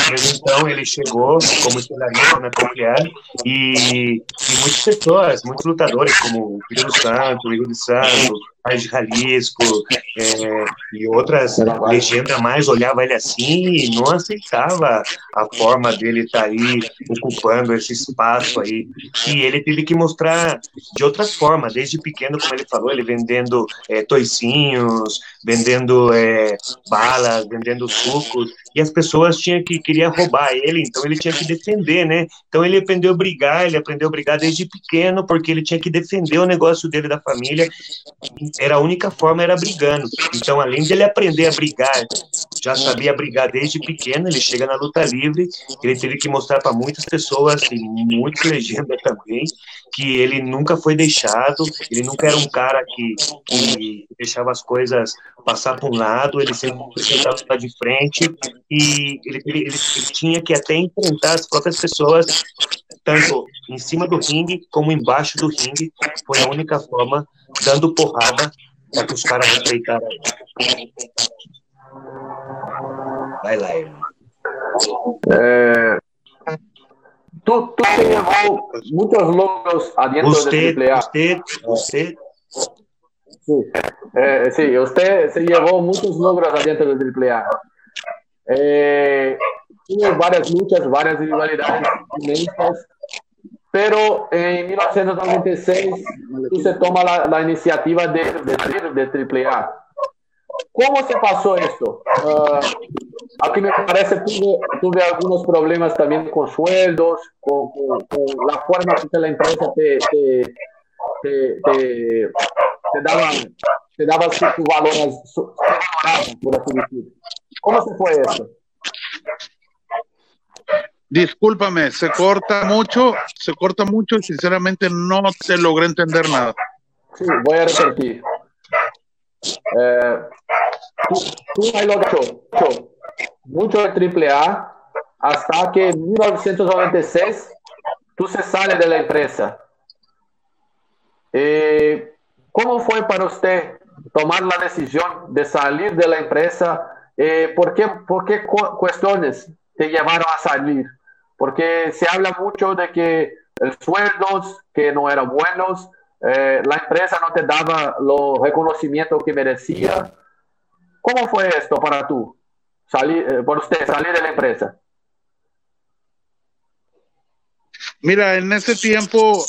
mesmo então, ele chegou como estelarista na Copiar e, e muitas pessoas, muitos lutadores, como o Filho do Santo, o Igor do Santo, Paz de Jalisco é, e outras legendas mais olhava ele assim e não aceitava a forma dele estar tá aí ocupando esse espaço aí. E ele teve que mostrar de outras formas, desde pequeno, como ele falou, ele vendendo é, toicinhos, vendendo é, balas, vendendo sucos, e as pessoas tinham que queria roubar ele, então ele tinha que defender, né? Então ele aprendeu a brigar, ele aprendeu a brigar desde pequeno, porque ele tinha que defender o negócio dele da família. Era a única forma era brigando. Então, além de ele aprender a brigar já sabia brigar desde pequeno. Ele chega na luta livre, ele teve que mostrar para muitas pessoas, e muitas legendas também, que ele nunca foi deixado, ele nunca era um cara que, que deixava as coisas passar para um lado, ele sempre estava de frente e ele, ele, ele, tinha que até enfrentar as próprias pessoas, tanto em cima do ringue como embaixo do ringue. Foi a única forma, dando porrada, para que os caras respeitaram. Vai lá, irmão. É, tú, tú muchos logros adentro usted, de AAA. Usted, usted. Sí, eh, sí, usted se llevó muchos logros adentro de AAA. Eh, varias luchas, varias rivalidades pero en 1996 tú se toma la, iniciativa de, de, de AAA. ¿Cómo se pasó esto? Uh, a mí me parece tuve, tuve algunos problemas también con sueldos, con, la forma que la empresa te, daba, te daba su, su valor, por así decir. ¿Cómo se fue eso? Discúlpame, se corta mucho, se corta mucho y sinceramente no te logré entender nada. Sí, voy a repetir. Eh, tú, tú has logrado mucho de AAA hasta que en 1996 tú se sale de la empresa. Eh, ¿Cómo fue para usted tomar la decisión de salir de la empresa? Eh, ¿por, qué, ¿Por qué cuestiones te llevaron a salir? Porque se habla mucho de que los sueldos que no eran buenos, eh, la empresa no te daba los reconocimientos que merecía. ¿Cómo fue esto para tú? Salir, eh, por usted, salir de la empresa. Mira, en ese tiempo,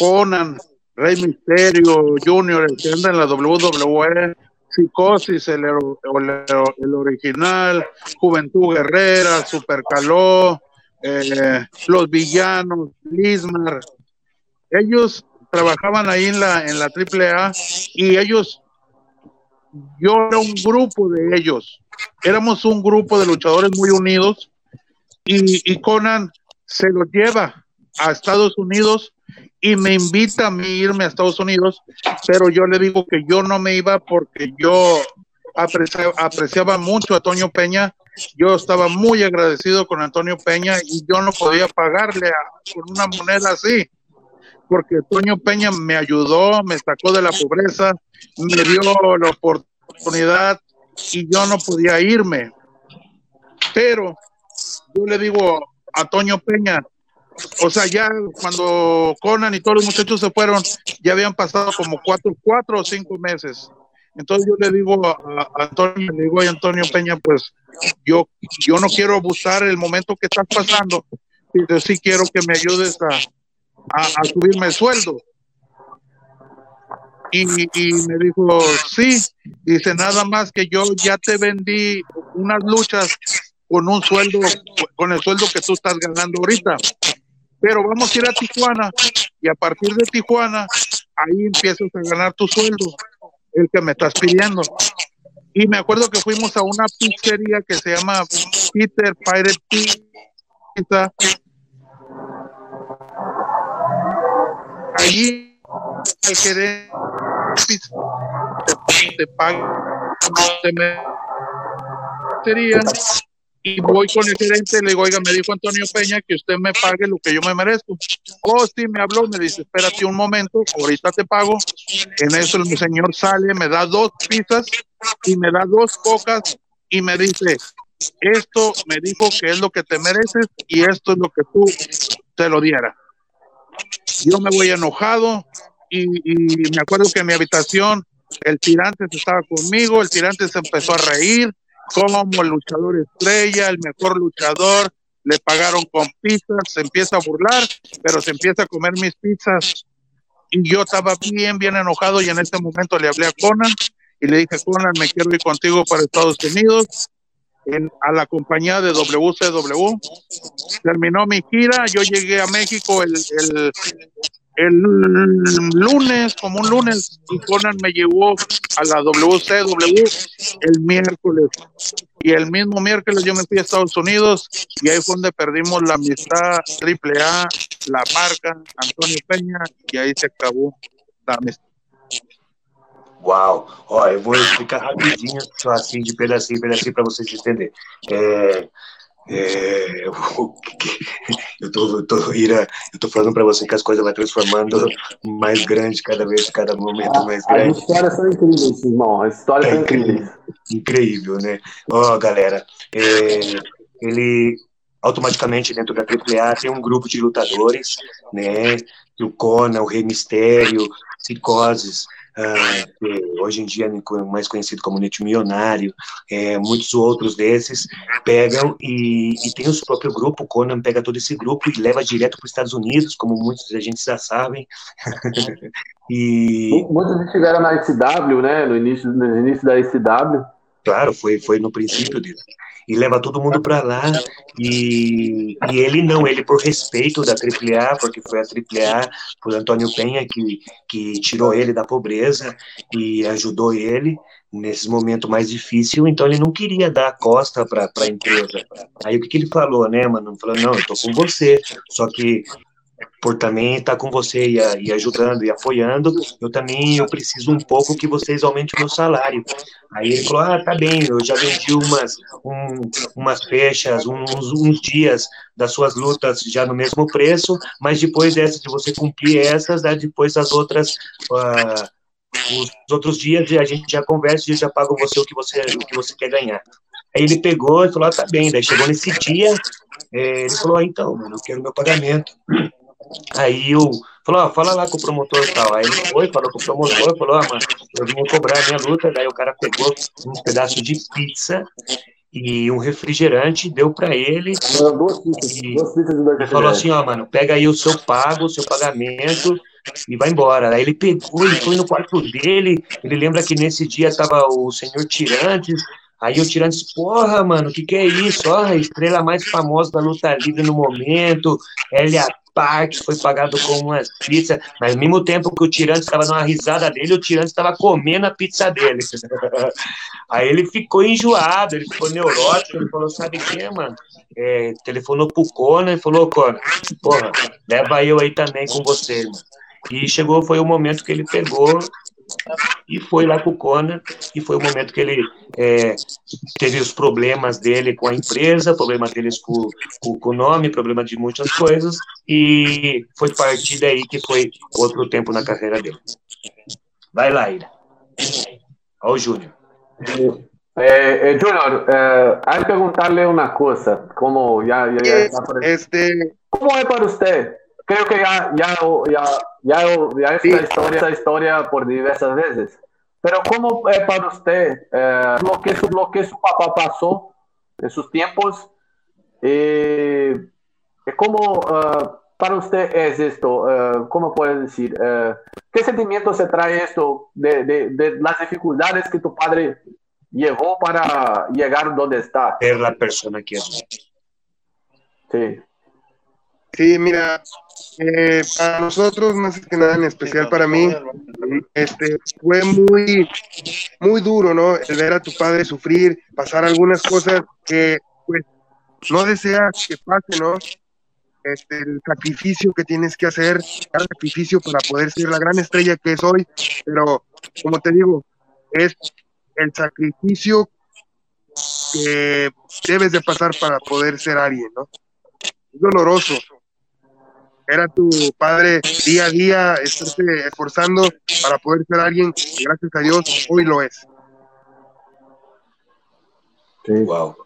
Conan, Rey Misterio, Junior, el que anda en la WWE, Psicosis, el, el, original, Juventud Guerrera, Supercaló, eh, Los Villanos, Lismar, ellos trabajaban ahí en la, en la AAA y ellos, yo era un grupo de ellos, éramos un grupo de luchadores muy unidos y, y Conan se lo lleva a Estados Unidos y me invita a mí irme a Estados Unidos, pero yo le digo que yo no me iba porque yo apreciaba, apreciaba mucho a Toño Peña, yo estaba muy agradecido con Antonio Peña y yo no podía pagarle a, con una moneda así, porque Toño Peña me ayudó, me sacó de la pobreza, me dio la oportunidad y yo no podía irme. Pero yo le digo a Toño Peña, o sea, ya cuando Conan y todos los muchachos se fueron, ya habían pasado como cuatro, cuatro o cinco meses. Entonces yo le digo a, Antonio, le digo a Antonio Peña, pues yo, yo no quiero abusar el momento que estás pasando, pero sí quiero que me ayudes a, a, a subirme el sueldo. Y, y, me dijo, sí, dice, nada más que yo ya te vendí unas luchas con un sueldo, con el sueldo que tú estás ganando ahorita. Pero vamos a ir a Tijuana y a partir de Tijuana, ahí empiezas a ganar tu sueldo, el que me estás pidiendo. Y me acuerdo que fuimos a una pizzería que se llama Peter Pirate Pizza. Allí el gerente te, te paga te metería y voy con el gerente, le digo, oiga, me dijo Antonio Peña que usted me pague lo que yo me merezco. Oh, sí, me habló, me dice, espérate un momento, ahorita te pago. En eso el señor sale, me da dos pizzas y me da dos cocas y me dice, esto me dijo que es lo que te mereces y esto es lo que tú te lo diera. Yo me voy enojado y, y me acuerdo que en mi habitación el tirante estaba conmigo, el tirante se empezó a reír, como luchador estrella, el mejor luchador, le pagaron con pizzas, se empieza a burlar, pero se empieza a comer mis pizzas. Y yo estaba bien, bien enojado y en ese momento le hablé a Conan y le dije, Conan, me quiero ir contigo para Estados Unidos, en, a la compañía de WCW. Terminó mi gira, yo llegué a México el, el lunes, como un lunes, Conan me llevó a la WCW el miércoles. Y el mismo miércoles yo me fui a Estados Unidos y ahí fue donde perdimos la amistad AAA, la marca, Antonio Peña, y ahí se acabó la amistad. Uau! Ó, eu vou explicar rapidinho, só assim, de pedacinho, pedacinho, para vocês entenderem. É, é, [laughs] eu tô, eu tô, Ira, eu tô falando para você que as coisas vão transformando mais grande cada vez, cada momento mais grande. As histórias são incríveis, irmão. As histórias é são incríveis. Incrível, né? Ó, galera, é, ele automaticamente dentro da AAA tem um grupo de lutadores, né? O Conan, o Rei Mistério, Psicoses, uh, hoje em dia é mais conhecido como Neto Milionário, é, muitos outros desses pegam e, e tem o seu próprio grupo, o Conan pega todo esse grupo e leva direto para os Estados Unidos, como muitos a gente já sabem. [laughs] e... Muitos estiveram na SW, né, no início, no início da SW. Claro, foi, foi no princípio disso e leva todo mundo para lá. E, e ele não, ele por respeito da AAA, porque foi a AAA, por Antônio Penha que, que tirou ele da pobreza e ajudou ele nesse momento mais difícil, então ele não queria dar a costa para a empresa. Aí o que, que ele falou, né, mano? Falou, não, eu tô com você, só que por também estar com você e, e, ajudando e apoiando, eu também eu preciso um pouco que vocês aumentem o meu salário. Aí ele falou, ah, tá bem, eu já vendi umas, um, umas fechas, uns, uns dias das suas lutas já no mesmo preço, mas depois dessas, de você cumprir essas, né, depois as outras... Uh, os outros dias a gente já conversa e já paga você o que você, o que você quer ganhar. Aí ele pegou e falou, ah, tá bem. Daí chegou nesse dia, é, ele falou, ah, então, mano, eu quero meu pagamento. Aí eu falou, ó, fala lá com o promotor e tal. Aí ele foi, falou com o promotor, falou, ah, mano, eu vim cobrar a minha luta. Daí o cara pegou um pedaço de pizza e um refrigerante, deu para ele. Duas pizzas, e, duas pizzas e falou assim, ó, mano, pega aí o seu pago, o seu pagamento e vai embora. Aí ele pegou, ele foi no quarto dele, ele lembra que nesse dia tava o senhor Tirantes, Aí o Tirantes, porra, mano, o que, que é isso? Ó, a estrela mais famosa da luta livre no momento, Elia Park foi pagado com uma pizza, mas ao mesmo tempo que o Tirantes estava numa risada dele, o Tirantes estava comendo a pizza dele. [laughs] Aí ele ficou enjoado, ele ficou neurótico, ele falou, sabe o que, mano? É, telefonou pro Conan e falou, Conan, porra, leva eu aí também com você, mano. E chegou, foi o momento que ele pegou e foi lá com o Conan, e foi o momento que ele é, teve os problemas dele com a empresa, problemas deles com, com, com, o nome, problema de muitas coisas, e foi partir daí que foi outro tempo na carreira dele. Vai lá, Ira. Olha o Júnior. Eh, eh, Junior, eh, hay que preguntarle una cosa, como ya, ya, ya está este... ¿Cómo es para usted creo que ya, ya, ya, ya, ya esta, historia, esta historia por diversas veces. Pero ¿cómo es para usted eh, lo, que su, lo que su papá pasó en sus tiempos? Eh, ¿Cómo eh, para usted es esto? Eh, ¿Cómo puede decir? ¿Qué sentimiento se trae esto de, de, de, las dificultades que tu padre llevó para llegar donde está? Es la persona que es. Sí. Sí, mira, eh, para nosotros, más que nada en especial para mí, este, fue muy, muy duro, ¿no? El ver a tu padre sufrir, pasar algunas cosas que, pues, no deseas que pase, ¿no? Este, el sacrificio que tienes que hacer, el sacrificio para poder ser la gran estrella que es hoy, pero como te digo, es el sacrificio que debes de pasar para poder ser alguien, ¿no? Es doloroso, era tu padre día a día, estarte esforzando para poder ser alguien que gracias a Dios hoy lo es. Uau.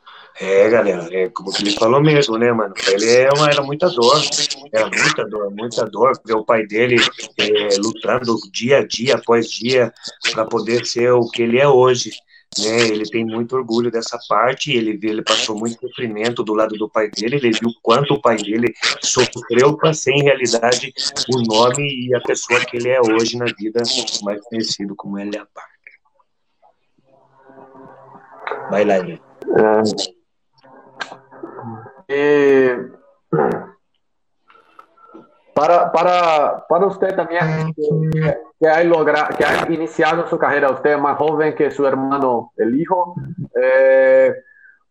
É, galera, é como que ele falou mesmo, né, mano? Ele é uma, era muita dor, era muita dor, muita dor, ver o pai dele é, lutando dia a dia após dia para poder ser o que ele é hoje né? Ele tem muito orgulho dessa parte, ele ele passou muito sofrimento do lado do pai dele, ele viu quanto o pai dele sofreu para ser em realidade o nome e a pessoa que ele é hoje na vida, mais conhecido como Elia Parker. Vai lá, Elia. É, para, para, para usted también, que, que, ha logrado, que ha iniciado su carrera, usted más joven que su hermano, el hijo. Eh,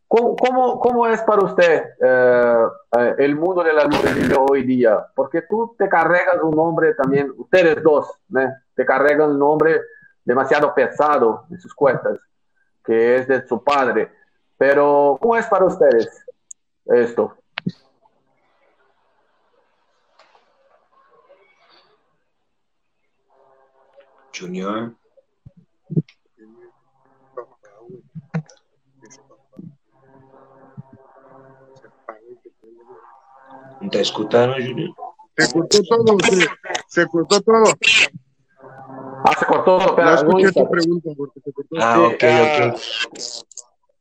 ¿cómo, cómo, cómo, es para usted eh, eh el mundo de la lucha libre hoy día? Porque tú te cargas un nombre también, ustedes dos, ¿no? te cargan un nombre demasiado pesado en sus cuentas, que es de su padre. Pero, ¿cómo es para ustedes esto? Junior. ¿Te escucharon, Junior? Se cortó todo, se, se cortó todo. Ah, se cortó, pero no escuché tu pregunta porque se cortó. Ah, ok, ok.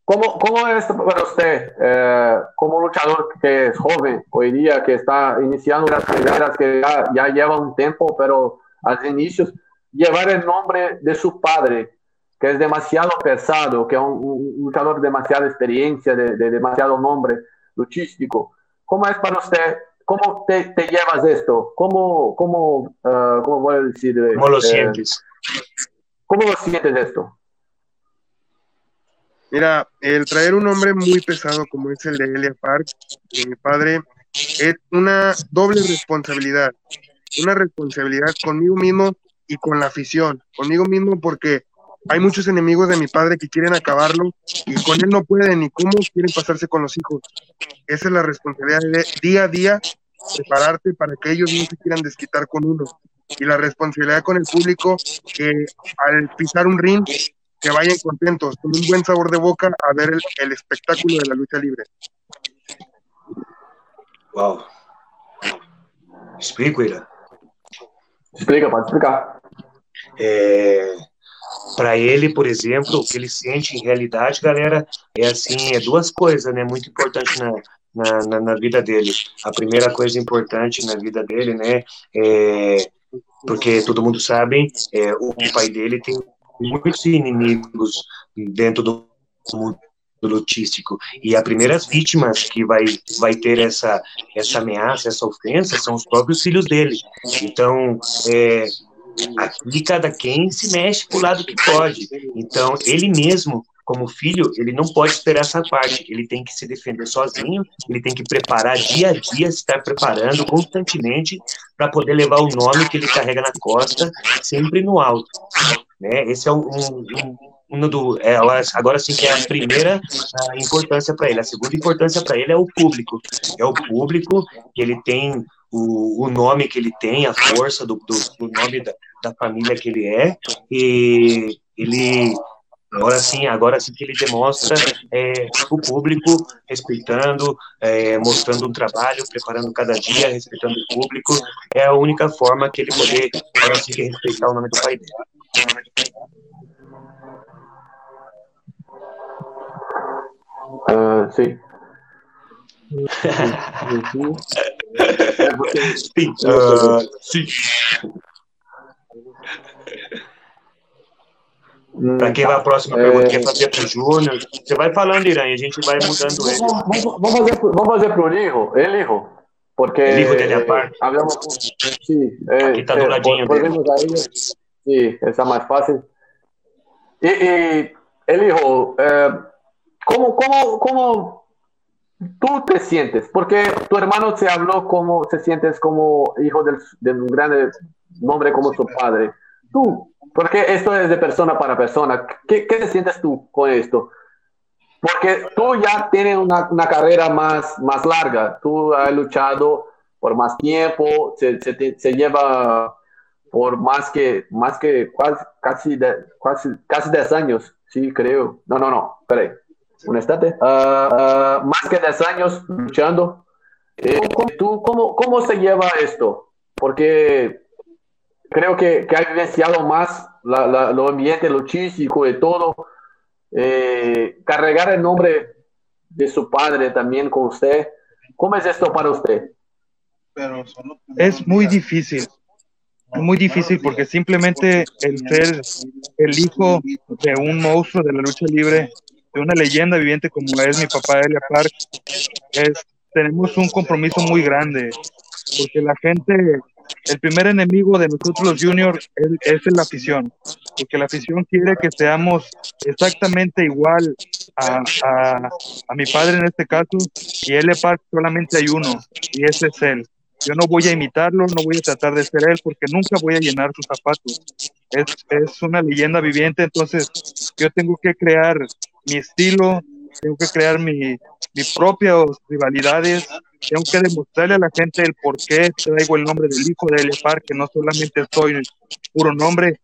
¿Cómo, ¿Cómo, es para usted, eh, como luchador que es joven hoy día, que está iniciando las carreras que ya, ya lleva un tiempo, pero a los inicios, llevar el nombre de su padre, que es demasiado pesado, que es un, un luchador de demasiada experiencia, de, de, demasiado nombre luchístico? ¿Cómo es para usted? ¿Cómo te, te llevas esto? ¿Cómo, cómo, uh, cómo voy a decir? ¿Cómo lo eh, sientes? ¿Cómo lo sientes esto? Mira, el traer un hombre muy pesado como es el de Elia Park, de mi padre, es una doble responsabilidad. Una responsabilidad conmigo mismo y con la afición. Conmigo mismo porque hay muchos enemigos de mi padre que quieren acabarlo y con él no pueden ni cómo quieren pasarse con los hijos. Esa es la responsabilidad de día a día prepararte para que ellos no se quieran desquitar con uno. Y la responsabilidad con el público que al pisar un ring que vayan contentos, con un buen sabor de boca a ver el, el espectáculo de la lucha libre. Wow. Explico, Ira. Explica, pode explicar. É, para ele, por exemplo, o que ele sente em realidade, galera, é assim, é duas coisas, né, muito importantes na, na, na, na vida dele. A primeira coisa importante na vida dele, né, é, porque todo mundo sabe, é, o pai dele tem muitos inimigos dentro do mundo lutístico e as primeiras vítimas que vai vai ter essa essa ameaça essa ofensa são os próprios filhos dele então é, aqui cada quem se mexe para o lado que pode então ele mesmo como filho, ele não pode esperar essa parte, ele tem que se defender sozinho, ele tem que preparar dia a dia, estar preparando constantemente para poder levar o nome que ele carrega na costa, sempre no alto. Né? Esse é um, um do, é, agora sim que é a primeira a importância para ele. A segunda importância para ele é o público. É o público que ele tem o, o nome que ele tem, a força do, do, do nome da, da família que ele é, e ele Agora sim, agora sim que ele demonstra é, o público respeitando, é, mostrando um trabalho, preparando cada dia, respeitando o público. É a única forma que ele poder agora sim que respeitar o nome do pai dele. Uh, sim. sim. Uh, sim. Para quem vai a próxima pergunta, é... quer fazer para o Júnior, você vai falando, Irã, e a gente vai mudando ele. Vamos, vamos fazer, vamos fazer para o Lijo, ele, Lijo. Porque el hijo de la parte. Hablamos, sí, eh, Aquí está do eh, ladinho volvemos ahí. Sí, está más fácil. Y, y el hijo, eh, ¿cómo, cómo, ¿cómo tú te sientes? Porque tu hermano se habló como se sientes como hijo del, de un gran nombre como su padre. Tú, porque esto es de persona para persona, ¿qué, qué te sientes tú con esto? Porque tú ya tienes una, una, carrera más, más larga, tú has luchado por más tiempo, se, se, se lleva por más que, más que casi, casi, casi 10 años, sí, creo. No, no, no, espera un instante. Uh, uh, más que 10 años luchando. Eh, ¿Tú cómo, cómo se lleva esto? Porque creo que, que ha vivenciado más la, la, lo ambiente luchístico y todo eh, cargar el nombre de su padre también con usted. ¿Cómo es esto para usted? Es muy difícil, muy difícil porque simplemente el ser el hijo de un monstruo de la lucha libre, de una leyenda viviente como es mi papá Elia Park, es, tenemos un compromiso muy grande porque la gente el primer enemigo de nosotros los juniors es, la afición, porque la afición quiere que seamos exactamente igual a, a, mi padre en este caso, y él Park solamente hay uno, y ese es él. Yo no voy a imitarlo, no voy a tratar de ser él, porque nunca voy a llenar sus zapatos. Es, es una leyenda viviente, entonces yo tengo que crear mi estilo, tengo que crear mi, mis propias rivalidades, tengo que demostrarle a la gente el por qué traigo el nombre del hijo de Elepar, que no solamente soy puro nombre,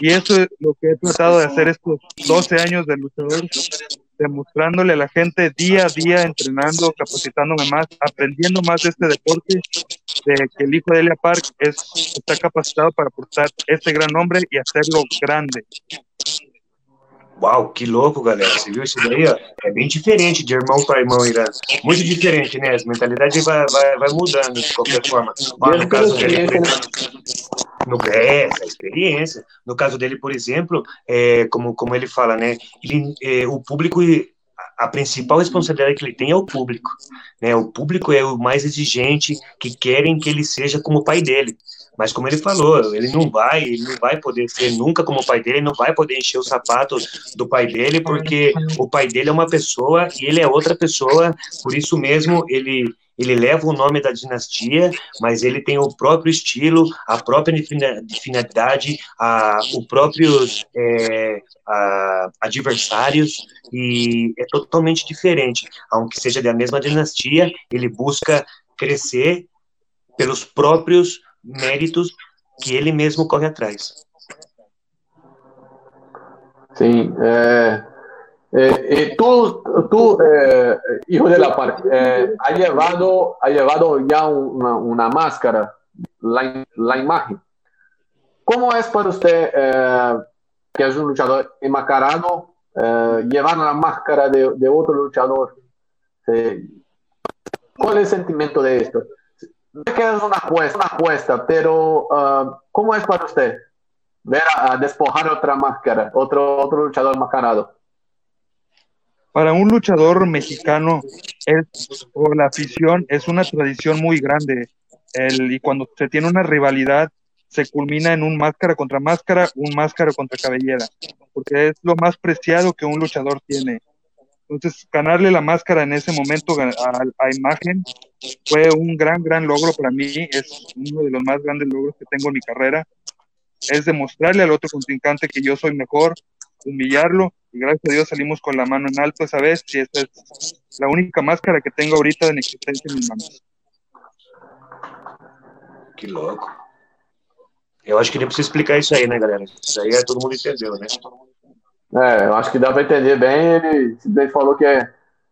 y eso es lo que he tratado de hacer estos 12 años de luchador, demostrándole a la gente día a día, entrenando, capacitándome más, aprendiendo más de este deporte, de que el hijo de Elia Park es, está capacitado para aportar este gran nombre y hacerlo grande. Uau, que louco, galera. Você viu isso daí? Ó? É bem diferente de irmão para irmão, Irã. Muito diferente, né? As mentalidades vai, vai, vai mudando de qualquer forma. Ó, no caso dele, no, é, a experiência. No caso dele, por exemplo, é, como, como ele fala, né? Ele, é, o público a principal responsabilidade que ele tem é o público, né? O público é o mais exigente, que querem que ele seja como o pai dele. Mas como ele falou, ele não vai, ele não vai poder ser nunca como o pai dele, ele não vai poder encher os sapatos do pai dele, porque o pai dele é uma pessoa e ele é outra pessoa, por isso mesmo ele ele leva o nome da dinastia, mas ele tem o próprio estilo, a própria finalidade, a, o próprios é, a, adversários, e é totalmente diferente. Aunque seja da mesma dinastia, ele busca crescer pelos próprios méritos que ele mesmo corre atrás. Sim. É, tu, tu é, hijo de la par, é, ha llevado, ha llevado ya una, máscara, la, imagen. ¿Cómo es para usted, eh, que es un luchador enmascarado, eh, llevar la máscara de otro luchador? ¿Cuál es el sentimiento de esto? Que es una apuesta, una pero uh, ¿cómo es para usted ver a, despojar otra máscara, otro, otro luchador mascarado? Para un luchador mexicano, es, o la afición es una tradición muy grande. El, y cuando se tiene una rivalidad, se culmina en un máscara contra máscara, un máscara contra cabellera, porque es lo más preciado que un luchador tiene. Entonces, ganarle la máscara en ese momento a, a, imagen fue un gran, gran logro para mí. Es uno de los más grandes logros que tengo en mi carrera. Es demostrarle al otro contrincante que yo soy mejor, humillarlo. Y gracias a Dios salimos con la mano en alto esa vez. Y esta es la única máscara que tengo ahorita en existencia en mis manos. Que louco. Eu acho que nem precisa explicar isso aí, né, galera? Isso aí é todo mundo entendeu, né? É, eu acho que dá para entender bem. Ele simplesmente falou que é,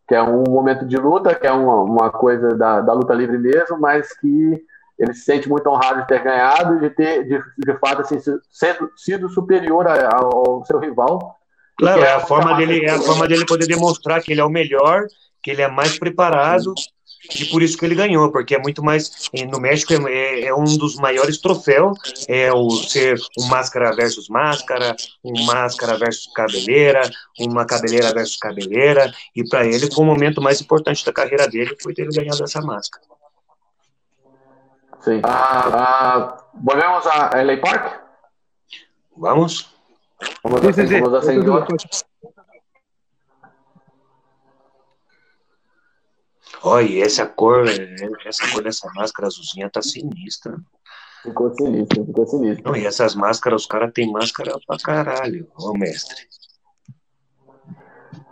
que é um momento de luta, que é uma, uma coisa da, da luta livre mesmo, mas que ele se sente muito honrado de ter ganhado e de ter, de, de fato, assim, sido, sido superior ao seu rival. Claro, é a forma dele, é a forma dele poder demonstrar que ele é o melhor, que ele é mais preparado e por isso que ele ganhou, porque é muito mais. No México é, é, é um dos maiores troféus, é o ser um máscara versus máscara, um máscara versus cabeleira, uma cabeleira versus cabeleira, e para ele foi o momento mais importante da carreira dele foi ter ganhado essa máscara. Sim. Ah, ah, volvemos a LA Park? Vamos. Vamos, sim, sim, sim. vamos a Olha, essa cor, essa cor dessa máscara azulzinha tá sinistra. Ficou sinistro, ficou sinistro. Não, e essas máscaras, os caras têm máscara pra caralho, ô mestre.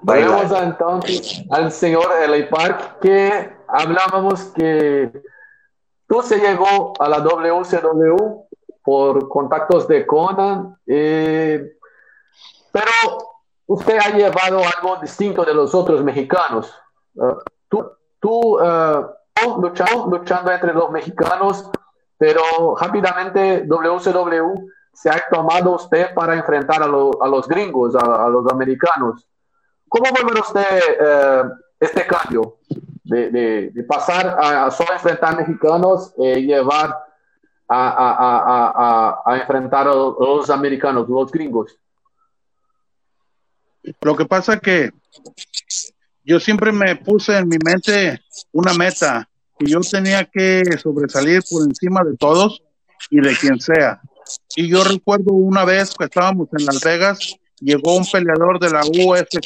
Vai Vamos entonces al señor L.A. Park que hablábamos que tú se llegó a la WCW por contactos de Conan, eh, pero usted ha llevado algo distinto de los otros mexicanos. Uh, tú tú uh, luchando, luchando entre los mexicanos, pero rápidamente WCW se ha tomado usted para enfrentar a, lo, a los gringos, a, a, los americanos. ¿Cómo ve usted uh, este cambio de, pasar a, solo enfrentar mexicanos y llevar a, a, enfrentar a los americanos, los gringos? Lo que pasa que yo siempre me puse en mi mente una meta y yo tenía que sobresalir por encima de todos y de quien sea. Y yo recuerdo una vez que estábamos en Las Vegas, llegó un peleador de la UFC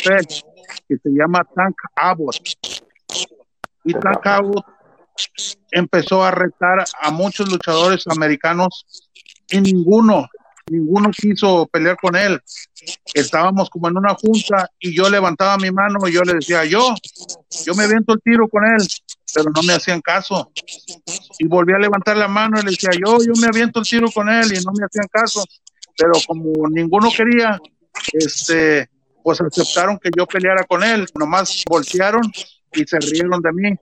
que se llama Tank Abbott. Y Tank Abbott empezó a retar a muchos luchadores americanos y ninguno, ninguno quiso pelear con él. Estábamos como en una junta y yo levantaba mi mano y yo le decía, yo, yo me aviento el tiro con él, pero no me hacían caso. Y volví a levantar la mano y le decía, yo, yo me aviento el tiro con él y no me hacían caso. Pero como ninguno quería, este, pues aceptaron que yo peleara con él. Nomás voltearon y se rieron de mí.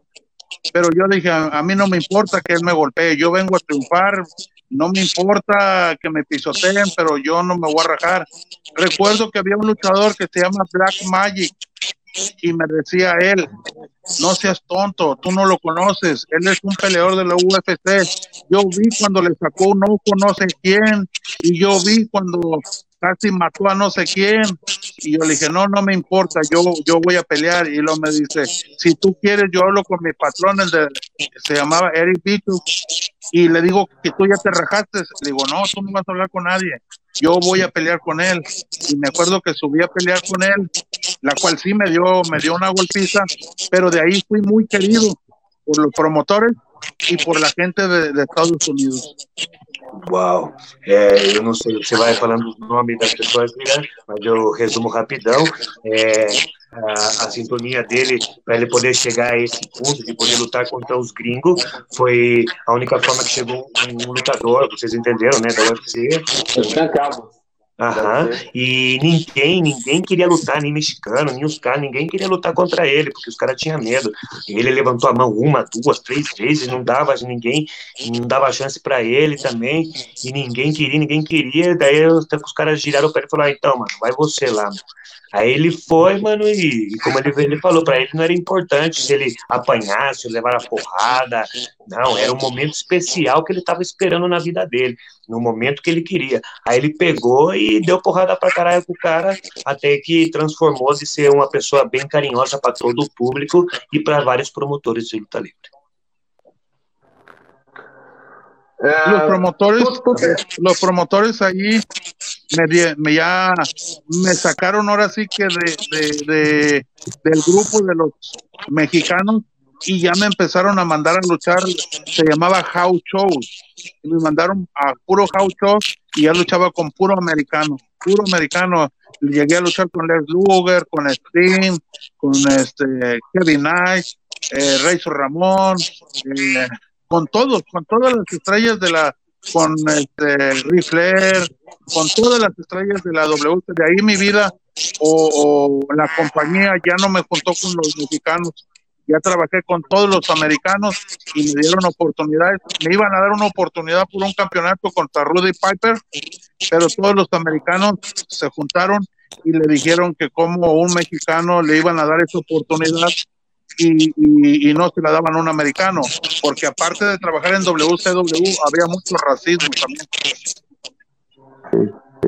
Pero yo dije, a, mí no me importa que él me golpee, yo vengo a triunfar, no me importa que me pisoteen, pero yo no me voy a rajar. Recuerdo que había un luchador que se llama Black Magic y me decía él, no seas tonto, tú no lo conoces, él es un peleador de la UFC. Yo vi cuando le sacó un ojo no sé quién y yo vi cuando casi mató a no sé quién. Y yo le dije, no, no me importa, yo, yo voy a pelear. Y luego me dice, si tú quieres, yo hablo con mi patrón, el de, se llamaba Eric Pichu, y le digo que tú ya te rajaste. Le digo, no, tú no vas a hablar con nadie, yo voy a pelear con él. Y me acuerdo que subí a pelear con él, la cual sí me dio, me dio una golpiza, pero de ahí fui muy querido por los promotores y por la gente de, de Estados Unidos. Uau! É, eu não sei, você vai falando o nome das pessoas, né? mas eu resumo rapidão. É, a, a, sintonia dele para ele poder chegar a esse ponto de poder lutar contra os gringos foi a única forma que chegou um lutador, vocês entenderam, né, da UFC. Eu Aham. E ninguém, ninguém queria lutar, nem mexicano, nem os caras, ninguém queria lutar contra ele, porque os caras tinham medo. Ele levantou a mão uma, duas, três vezes, não dava ninguém, não dava chance para ele também, e ninguém queria, ninguém queria. Daí os, caras giraram para ele e falaram: ah, então, mano, vai você lá, mano. Aí ele foi, mano, e, e como ele, ele falou, para ele não era importante se ele apanhasse, levar a porrada. Não, era um momento especial que ele estava esperando na vida dele, no momento que ele queria. Aí ele pegou e deu porrada pra caralho pro cara, até que transformou de ser uma pessoa bem carinhosa para todo o público e para vários promotores de luta livre. los promotores, los promotores ahí me, ya me sacaron ahora sí que de, de, del grupo de los mexicanos y ya me empezaron a mandar a luchar, se llamaba House Shows, y me mandaron a puro House Shows y ya luchaba con puro americano, puro americano. Llegué a luchar con Les Luger, con Steam, con este Kevin Knight, eh, Razor Ramón, eh, con todos, con todas las estrellas de la, con este Rifler, con todas las estrellas de la W, de ahí mi vida o, la compañía ya no me juntó con los mexicanos, ya trabajé con todos los americanos y me dieron oportunidades, me iban a dar una oportunidad por un campeonato contra Rudy Piper, pero todos los americanos se juntaron y le dijeron que como un mexicano le iban a dar esa oportunidad y, no se la daban a un americano, porque aparte de trabajar en WCW, había mucho racismo también.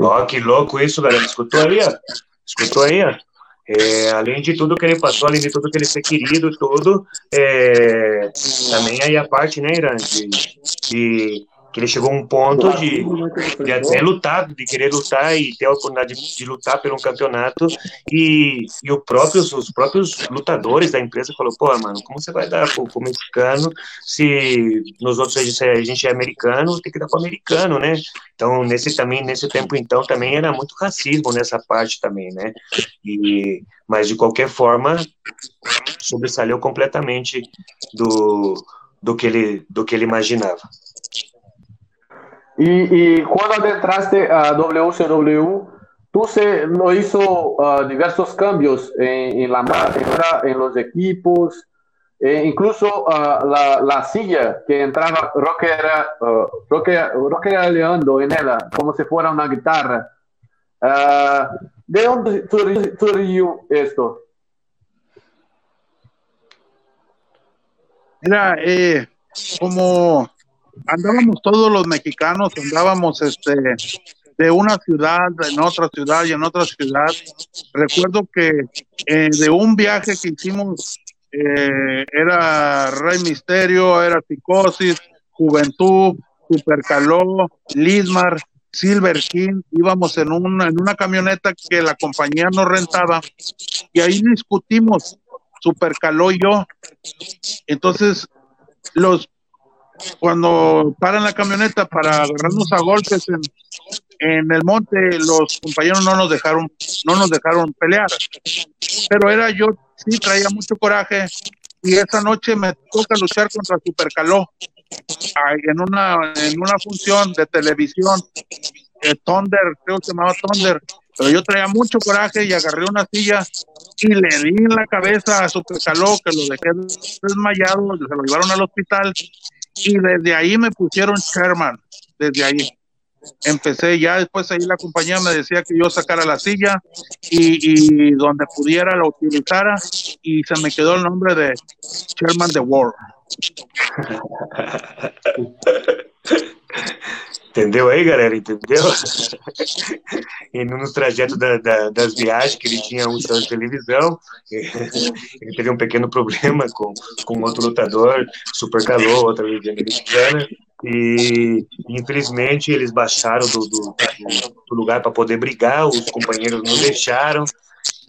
Oh, que louco isso, galera. Escutou aí? Escutou aí? É, além de tudo que ele passou, além de tudo que ele ser querido, tudo, é, também aí a parte, né, Irã, de, de que ele chegou a um ponto de, de até lutar, de querer lutar e ter a oportunidade de, de lutar pelo um campeonato e, e o próprios, os próprios lutadores da empresa falou, pô, mano, como você vai dar pro, pro mexicano se nos outros a gente é americano, tem que dar pro americano, né? Então, nesse também, nesse tempo então, também era muito racismo nessa parte também, né? E, mas de qualquer forma, sobressaiu completamente do, do que ele do que ele imaginava. Y, cuando adentraste a WCW, tú se lo hizo uh, diversos cambios en, la marca, en los equipos, e incluso uh, la, la, silla que entraba rockera, uh, rockera, rockeraleando en ella, como si fuera una guitarra. ¿De dónde surgió esto? Mira, eh, como andábamos todos los mexicanos, andábamos este de una ciudad en otra ciudad y en otra ciudad. Recuerdo que eh, de un viaje que hicimos eh, era Rey Misterio, era Psicosis, Juventud, Supercaló, Lismar, Silver King, íbamos en una, en una camioneta que la compañía nos rentaba y ahí discutimos, Supercaló y yo. Entonces, los cuando paran la camioneta para agarrarnos a golpes en, el monte, los compañeros no nos dejaron, no nos dejaron pelear. Pero era yo, sí traía mucho coraje y esa noche me toca luchar contra Supercaló en una, en una función de televisión, Thunder, creo que se llamaba Thunder, pero yo traía mucho coraje y agarré una silla y le di en la cabeza a Supercaló, que lo dejé desmayado, se lo llevaron al hospital y desde ahí me pusieron Sherman, desde ahí. Empecé ya después ahí la compañía me decía que yo sacara la silla y, donde pudiera la utilizara y se me quedó el nombre de Sherman the World. [laughs] Entendeu aí, galera? Entendeu? [laughs] e nos trajetos da, da, das viagens que ele tinha um show de televisão, [laughs] ele teve um pequeno problema com, com outro lutador, super calor, outra legenda mexicana, e infelizmente eles baixaram do, do, do lugar para poder brigar, os companheiros não deixaram,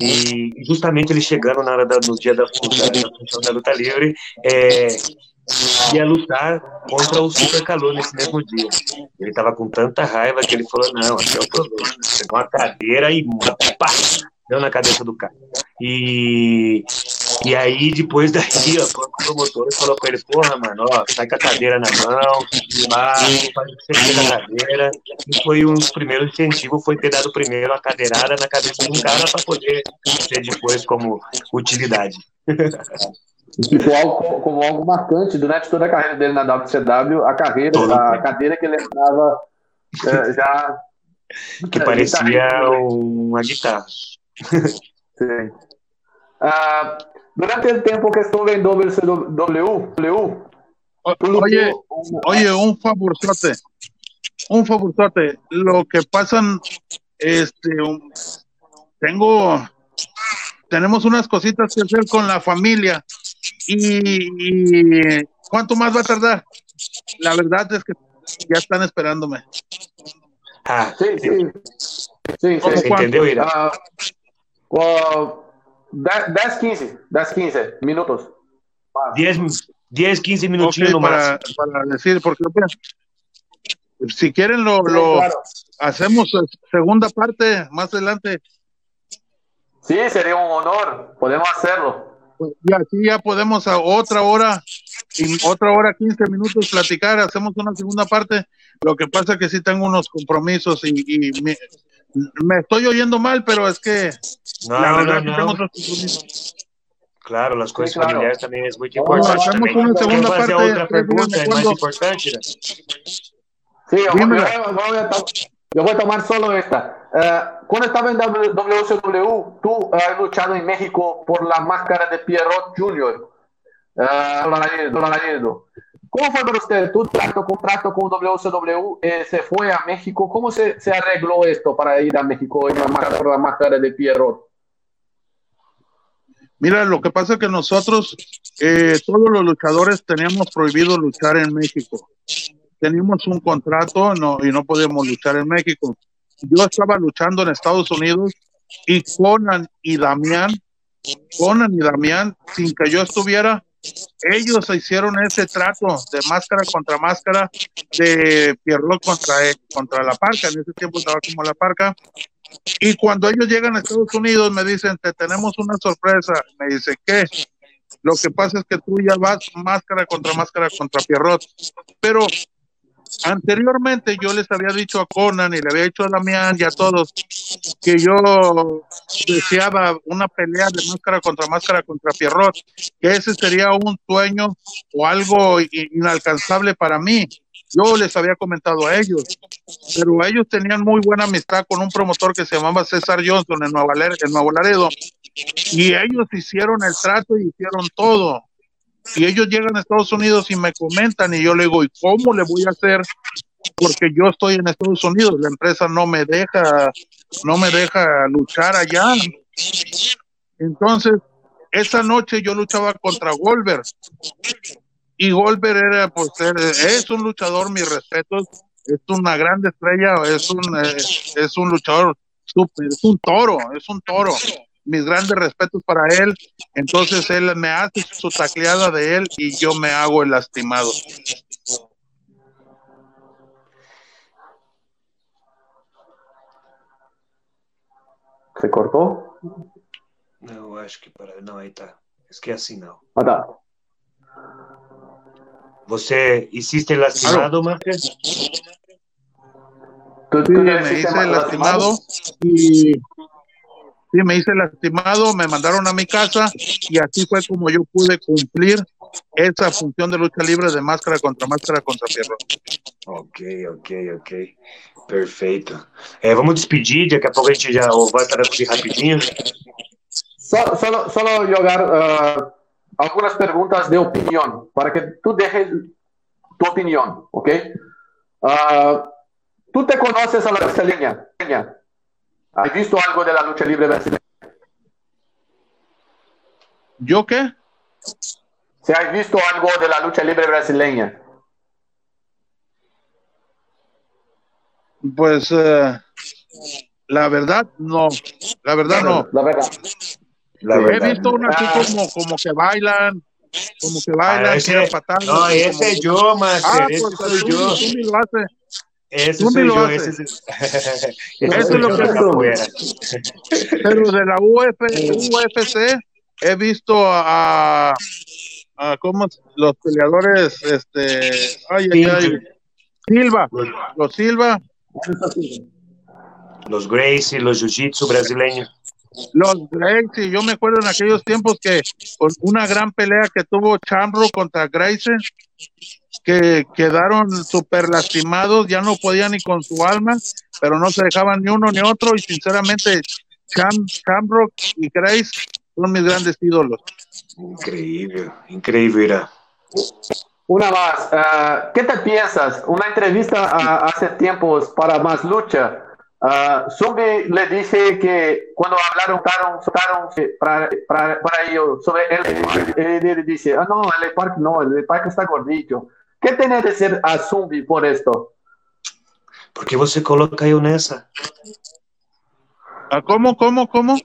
e justamente ele chegando na hora da, no dia da função da luta livre, é, ia lutar contra o Super Calor nesse mesmo dia. Ele estava com tanta raiva que ele falou: Não, aqui é o problema. Pegou uma cadeira e pá, deu na cabeça do cara. E, e aí, depois daí, ó, o promotor falou com ele: Porra, mano, ó, sai com a cadeira na mão, faz o que você na cadeira. E foi um dos primeiros incentivos: foi ter dado primeiro a cadeirada na cabeça de um cara para poder ter depois como utilidade. [laughs] ficou algo, como algo marcante durante toda a carreira dele na WCW, a carreira, a cadeira que ele entrava é, já. Que parecia uma guitarra. [laughs] Sim. Ah, durante el tempo que estuve en WCW, w, oye, oye, un favorzote, un favorzote. Lo que pasan, este, tengo, tenemos unas cositas que hacer con la familia y, ¿cuánto más va a tardar? La verdad es que ya están esperándome. Ah, sí, sí. Sí, sí. Ira? Uh, 10, 15, 10, 15 minutos. 10, 10 15 minutinhos okay, para, para, decir, porque si quieren lo, sí, lo claro. hacemos segunda parte más adelante. Sí, sería un honor, podemos hacerlo. Y así ya podemos a otra hora, y otra hora, 15 minutos platicar, hacemos una segunda parte. Lo que pasa es que sí tengo unos compromisos y, y me, me, estoy oyendo mal, pero es que no, la verdad no, no. tengo otros compromisos. Claro, las cosas sí, claro. familiares también es muy importante. hacemos una segunda parte. Otra pregunta, es más importante. Sí, yo, yo, voy a, yo voy a tomar solo esta. Uh, cuando estaba en WCW, tú has luchado en México por la máscara de Pierrot Jr. Uh, ¿Cómo fue para usted? ¿Tu trato, contrato con WCW eh, se fue a México? ¿Cómo se, se, arregló esto para ir a México en la máscara, por la máscara de Pierrot? Mira, lo que pasa es que nosotros, eh, todos los luchadores teníamos prohibido luchar en México. Teníamos un contrato no, y no podíamos luchar en México yo estaba luchando en Estados Unidos y Conan y Damián, Conan y Damián, sin que yo estuviera, ellos hicieron ese trato de máscara contra máscara de Pierrot contra, contra la parca, en ese tiempo estaba como la parca, y cuando ellos llegan a Estados Unidos me dicen, te tenemos una sorpresa, me dice, ¿qué? Lo que pasa es que tú ya vas máscara contra máscara contra Pierrot, pero Anteriormente yo les había dicho a Conan y le había dicho a Damián y a todos que yo deseaba una pelea de máscara contra máscara contra Pierrot, que ese sería un sueño o algo inalcanzable para mí. Yo les había comentado a ellos, pero ellos tenían muy buena amistad con un promotor que se llamaba César Johnson en Nuevo Laredo y ellos hicieron el trato y hicieron todo y ellos llegan a Estados Unidos y me comentan y yo le digo, ¿y cómo le voy a hacer? Porque yo estoy en Estados Unidos, la empresa no me deja, no me deja luchar allá. Entonces, esa noche yo luchaba contra Wolver y Goldberg era ser, es un luchador, mis respetos, es una gran estrella, es un, eh, es un luchador súper, es un toro, es un toro. Mis grandes respetos para él. Entonces él me hace su tacleada de él y yo me hago el lastimado. ¿Se cortó? No, acho que para. Não, aí tá. Es que así no. Ah, tá. ¿Você hiciste lastimado, Marcos? ¿Tú, tú Sí, me hice lastimado y sí, me hice lastimado, me mandaron a mi casa y así fue como yo pude cumplir esa función de lucha libre de máscara contra máscara contra fierro. Ok, ok, ok. Perfeito. É, vamos despedir, daqui a pouco a gente já vai traduzir rapidinho. So- solo, solo jogar ah, algunas preguntas de opinión para que tú dejes tu opinión, ¿ok? Ah, ¿Tú te conoces a la brasileña? ¿Has visto algo de la lucha libre brasileña? ¿Yo qué? ¿Se has visto algo de la lucha libre brasileña? Pues eh, la verdad no, la verdad no. La verdad. La He visto una así Ah. como, como que bailan, como que bailan, Ah, ese- tiran patadas. No, ese como- es yo, Master. Ah, ese pues yo. tú tú ni soy lo yo. Ese, ese [laughs] Eso es lo que afuera. Pero de la Uf, UFC he visto a, a ¿cómo? es? los peleadores, este, ay, ay, ay, Silva, los Silva, Los Gracie, los Jiu-Jitsu brasileños. Los Gracie, yo me acuerdo en aquellos tiempos que con una gran pelea que tuvo Chamro contra Gracie, que quedaron súper lastimados, ya no podían ni con su alma, pero no se dejaban ni uno ni otro, y sinceramente Cham, Chamrock y Grace son mis grandes ídolos. Increíble, increíble, era. Una más. ah, ¿Qué te piensas? Una entrevista ah, hace tiempos para Más Lucha. Ah, Zumbi le dice que cuando hablaron soltaron, soltaron, eh, para, para, para ellos sobre él, él dice, ah, no, el parque no, el parque está gordito. ¿Qué tiene que decir a Zumbi por esto? Por que você coloca eu nessa? ¿Ah, ¿Cómo, cómo, cómo?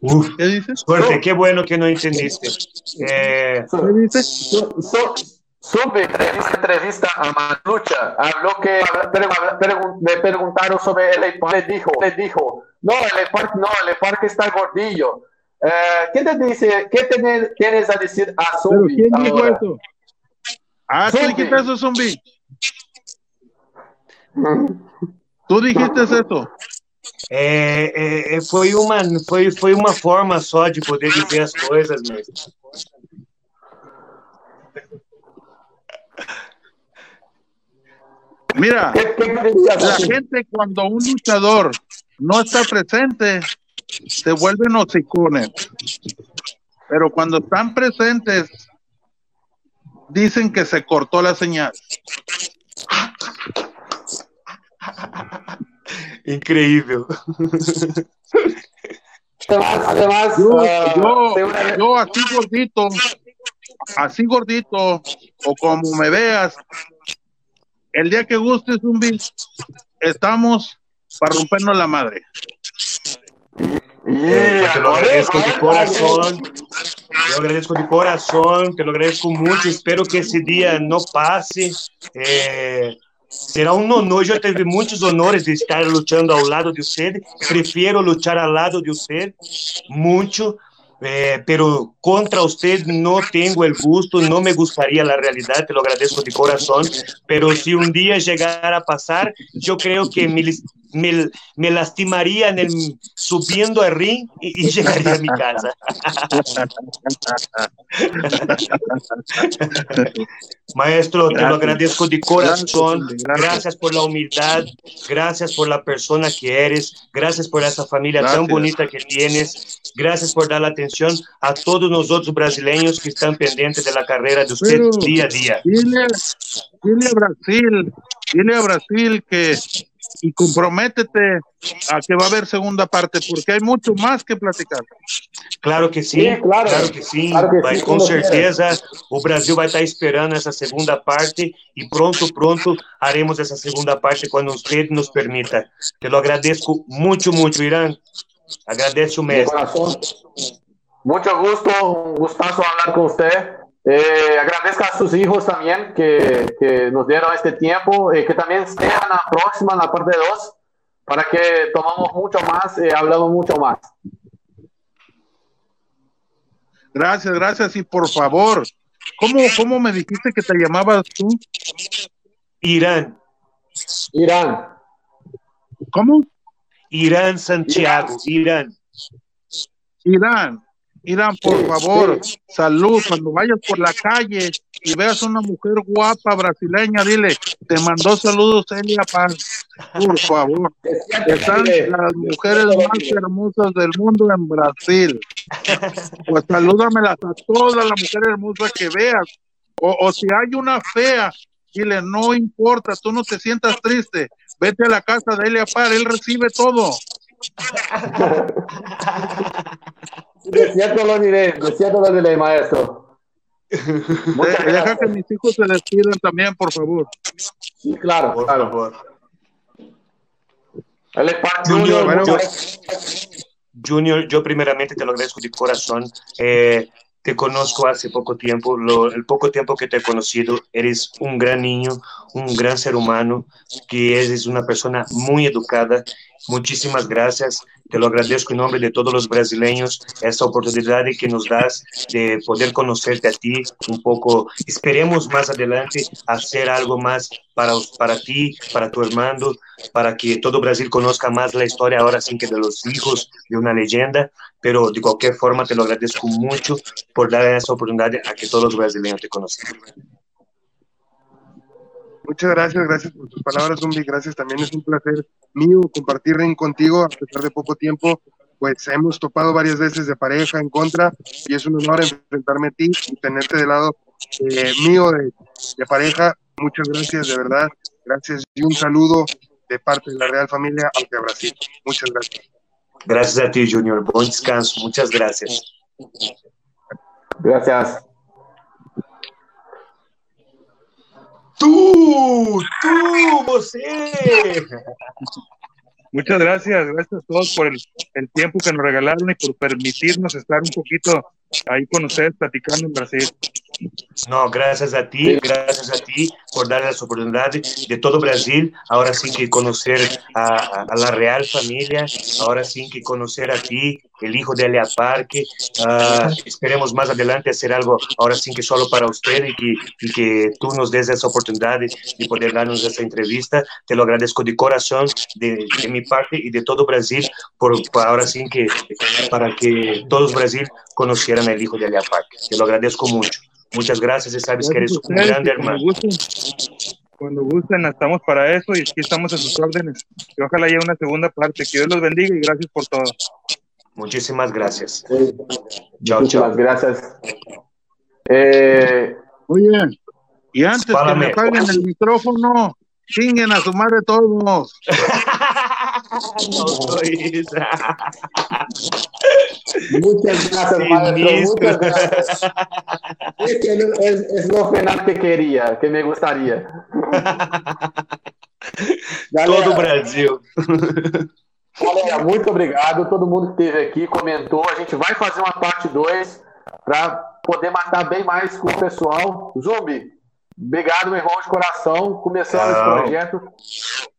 Uf, ¿Qué dices? suerte, qué bueno que no entendiste. Eh, ¿Qué dices? Su- su- Zumbi, en esta entrevista a Más Lucha, habló que le preguntaron sobre el parque, le dijo, le dijo, no, el parque no, el parque está gordillo. Eh, ¿Qué te dice, qué tiene- tienes a decir a ¿Pero Zumbi quién dijo ahora? eso? Ah, tú dijiste eso, Zumbi. [laughs] Tú dijiste eso. é, é, foi, uma, foi, foi uma forma só de poder dizer as coisas mesmo. Mira, ¿Qué, qué querías la gente cuando un luchador no está presente, se vuelven hocicones. Pero cuando están presentes, dicen que se cortó la señal. Incrível. Además, además, Yo, ah, yo así gordito, así gordito, o como me veas, el día que gustes un beat, estamos para rompernos la madre. É, Y te lo agradezco de ahora, corazón. Yo agradezco de corazón, te lo agradezco mucho. Espero que esse dia não passe. É, será um honor. Já tive muitos honores de estar lutando ao lado de você. Prefiro lutar ao lado de você, muito. Eh, pero contra usted no tengo el gusto, no me gustaría la realidad, te lo agradezco de corazón, pero si un día llegara a pasar, yo creo que lis- me, me lastimaría en el, subiendo al ring y, y llegaría a mi casa. [laughs] Maestro, te lo agradezco de corazón. Gracias, por la humildad, gracias por la persona que eres, gracias por esa familia tan Gracias. bonita que tienes, gracias por dar la atención a todos nosotros brasileños que están pendientes de la carrera de usted Pero- día a día. Dile, dile a Brasil dile a Brasil que y comprométete a que va a haber segunda parte, porque hay mucho más que platicar. Claro que sim, sim claro. claro. que sim. Claro que vai, sim, com certeza o Brasil vai estar esperando essa segunda parte e pronto, pronto, haremos essa segunda parte quando você nos permita. Te lo agradeço muito, muito, Irã. Agradeço mesmo. Muito gusto, um gustazo falar com você. Eh, agradezco a sus hijos también que, que nos dieron este tiempo, eh, que también estén en la próxima, en la parte 2, para que tomamos mucho más, eh, hablamos mucho más. Gracias, gracias. Y por favor, ¿cómo, ¿cómo me dijiste que te llamabas tú? Irán. Irán. ¿Cómo? Irán Santiago, Irán. Irán. Irán, por favor, salud. Cuando vayas por la calle y veas una mujer guapa brasileña, dile, te mandó saludos Elia Paz. Por [laughs] favor. Están las mujeres más hermosas del mundo en Brasil. Pues salúdamelas a todas las mujeres hermosas que veas. O, o si hay una fea, dile, no importa, tú no te sientas triste. Vete a la casa de Elia Paz, él recibe todo. [laughs] De cierto lo diré, de cierto lo diré, maestro. Deja que mis hijos se despidan también, por favor. Sí, claro, por claro. Favor. Junior, yo, Junior, yo primeramente te lo agradezco de corazón. Eh, te conozco hace poco tiempo, lo, el poco tiempo que te he conocido, eres un gran niño, un gran ser humano, que eres una persona muy educada. Muchísimas gracias. Te lo agradezco en nombre de todos los brasileños esta oportunidad que nos das de poder conocerte a ti un poco. Esperemos más adelante hacer algo más para, para ti, para tu hermano, para que todo Brasil conozca más la historia ahora sin que de los hijos de una leyenda. Pero de cualquier forma te lo agradezco mucho por dar esa oportunidad a que todos los brasileños te conozcan. Muchas gracias, gracias por tus palabras, Zumbi. Gracias, también es un placer mío compartir contigo a pesar de poco tiempo. Pues hemos topado varias veces de pareja en contra y es un honor enfrentarme a ti y tenerte de lado eh, mío de, de pareja. Muchas gracias, de verdad. Gracias y un saludo de parte de la Real Familia hacia Brasil. Muchas gracias. Gracias a ti, Junior. Buen descanso. Muchas gracias. Gracias. Tú, tú, você. Muchas gracias, gracias a todos por el, el, tiempo que nos regalaron y por permitirnos estar un poquito ahí con ustedes platicando en Brasil. No, gracias a ti, gracias a ti por dar las oportunidades de todo Brasil, ahora sí que conocer a, a, la real familia, ahora sí que conocer a ti, el hijo de Elia Parque, uh, esperemos más adelante hacer algo, ahora sí que solo para usted y que, y que tú nos des esa oportunidad de, de, poder darnos esa entrevista, te lo agradezco de corazón, de, de mi parte y de todo Brasil, por, por, ahora sí que para que todos Brasil conocieran al hijo de Elia Parque, te lo agradezco mucho. Muchas gracias y sabes que eres un grande hermano. Cuando gusten, estamos para eso y aquí estamos a sus órdenes. Y ojalá haya una segunda parte. Que Dios los bendiga y gracias por todo. Muchísimas gracias. Sí. Chao, Muchísimas chao. gracias. Eh... Oye, y antes que me apaguen el micrófono, chinguen a su madre todos. no Muchas gracias, sí, maestro. Muchas gracias. Es, es, es, lo final que quería, que me gustaría. [laughs] Galera, Todo o Brasil. Galera, muito obrigado. Todo mundo que esteve aqui, comentou. A gente vai fazer uma parte 2 para poder matar bem mais com o pessoal. Zumbi, obrigado, meu irmão de coração. Começando esse projeto.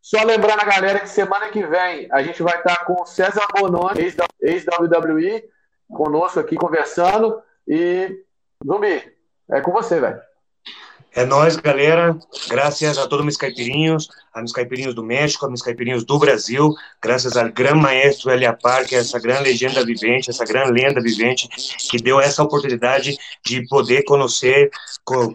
Só lembrando a galera que semana que vem a gente vai estar com o César Bononi, ex-WWE, conosco aqui conversando. E, Zumbi, é com você, velho. É nóis, galera. Graças a todos meus caipirinhos, a meus caipirinhos do México, a meus caipirinhos do Brasil. Graças ao grande maestro Elia Parque, essa grande legenda vivente, essa grande lenda vivente, que deu essa oportunidade de poder conhecer,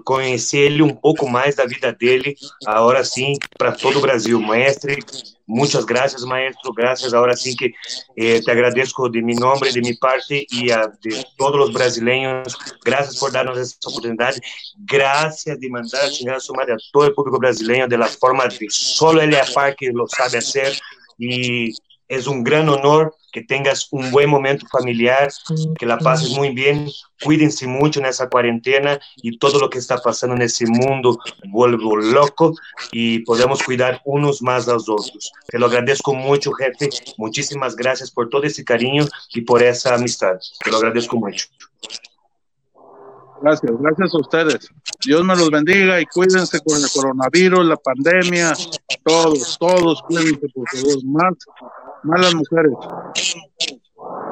conhecer ele um pouco mais da vida dele, agora sim, para todo o Brasil. Mestre, Muchas gracias, maestro. Gracias. Ahora sí que eh, te agradezco de mi nombre, de mi parte y a, de todos los brasileños. Gracias por darnos esta oportunidad. Gracias de mandar a chingar a su madre a todo el público brasileño de la forma que solo él que lo sabe hacer. Y es un gran honor que tengas un buen momento familiar, que la pases muy bien, cuídense mucho en esa cuarentena y todo lo que está pasando en ese mundo vuelvo loco y podemos cuidar unos más a los otros. Te lo agradezco mucho, jefe. Muchísimas gracias por todo ese cariño y por esa amistad. Te lo agradezco mucho. Gracias, gracias a ustedes. Dios me los bendiga y cuídense con el coronavirus, la pandemia, todos, todos cuídense por favor, más malas mujeres.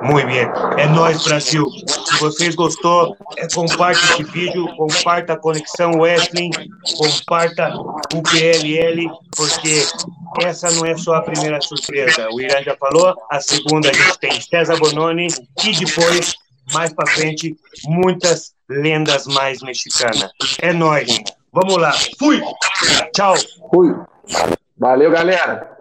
Muito bem, é nós Brasil. Se vocês gostou, é, comparta esse vídeo, comparta a Conexão Wesley, comparta o PLL, porque essa não é só a primeira surpresa. O Irã já falou, a segunda a gente tem César Bononi e depois, mais para frente, muitas lendas mais mexicanas. É nós. Vamos lá. Fui. Tchau. Fui. Valeu, galera.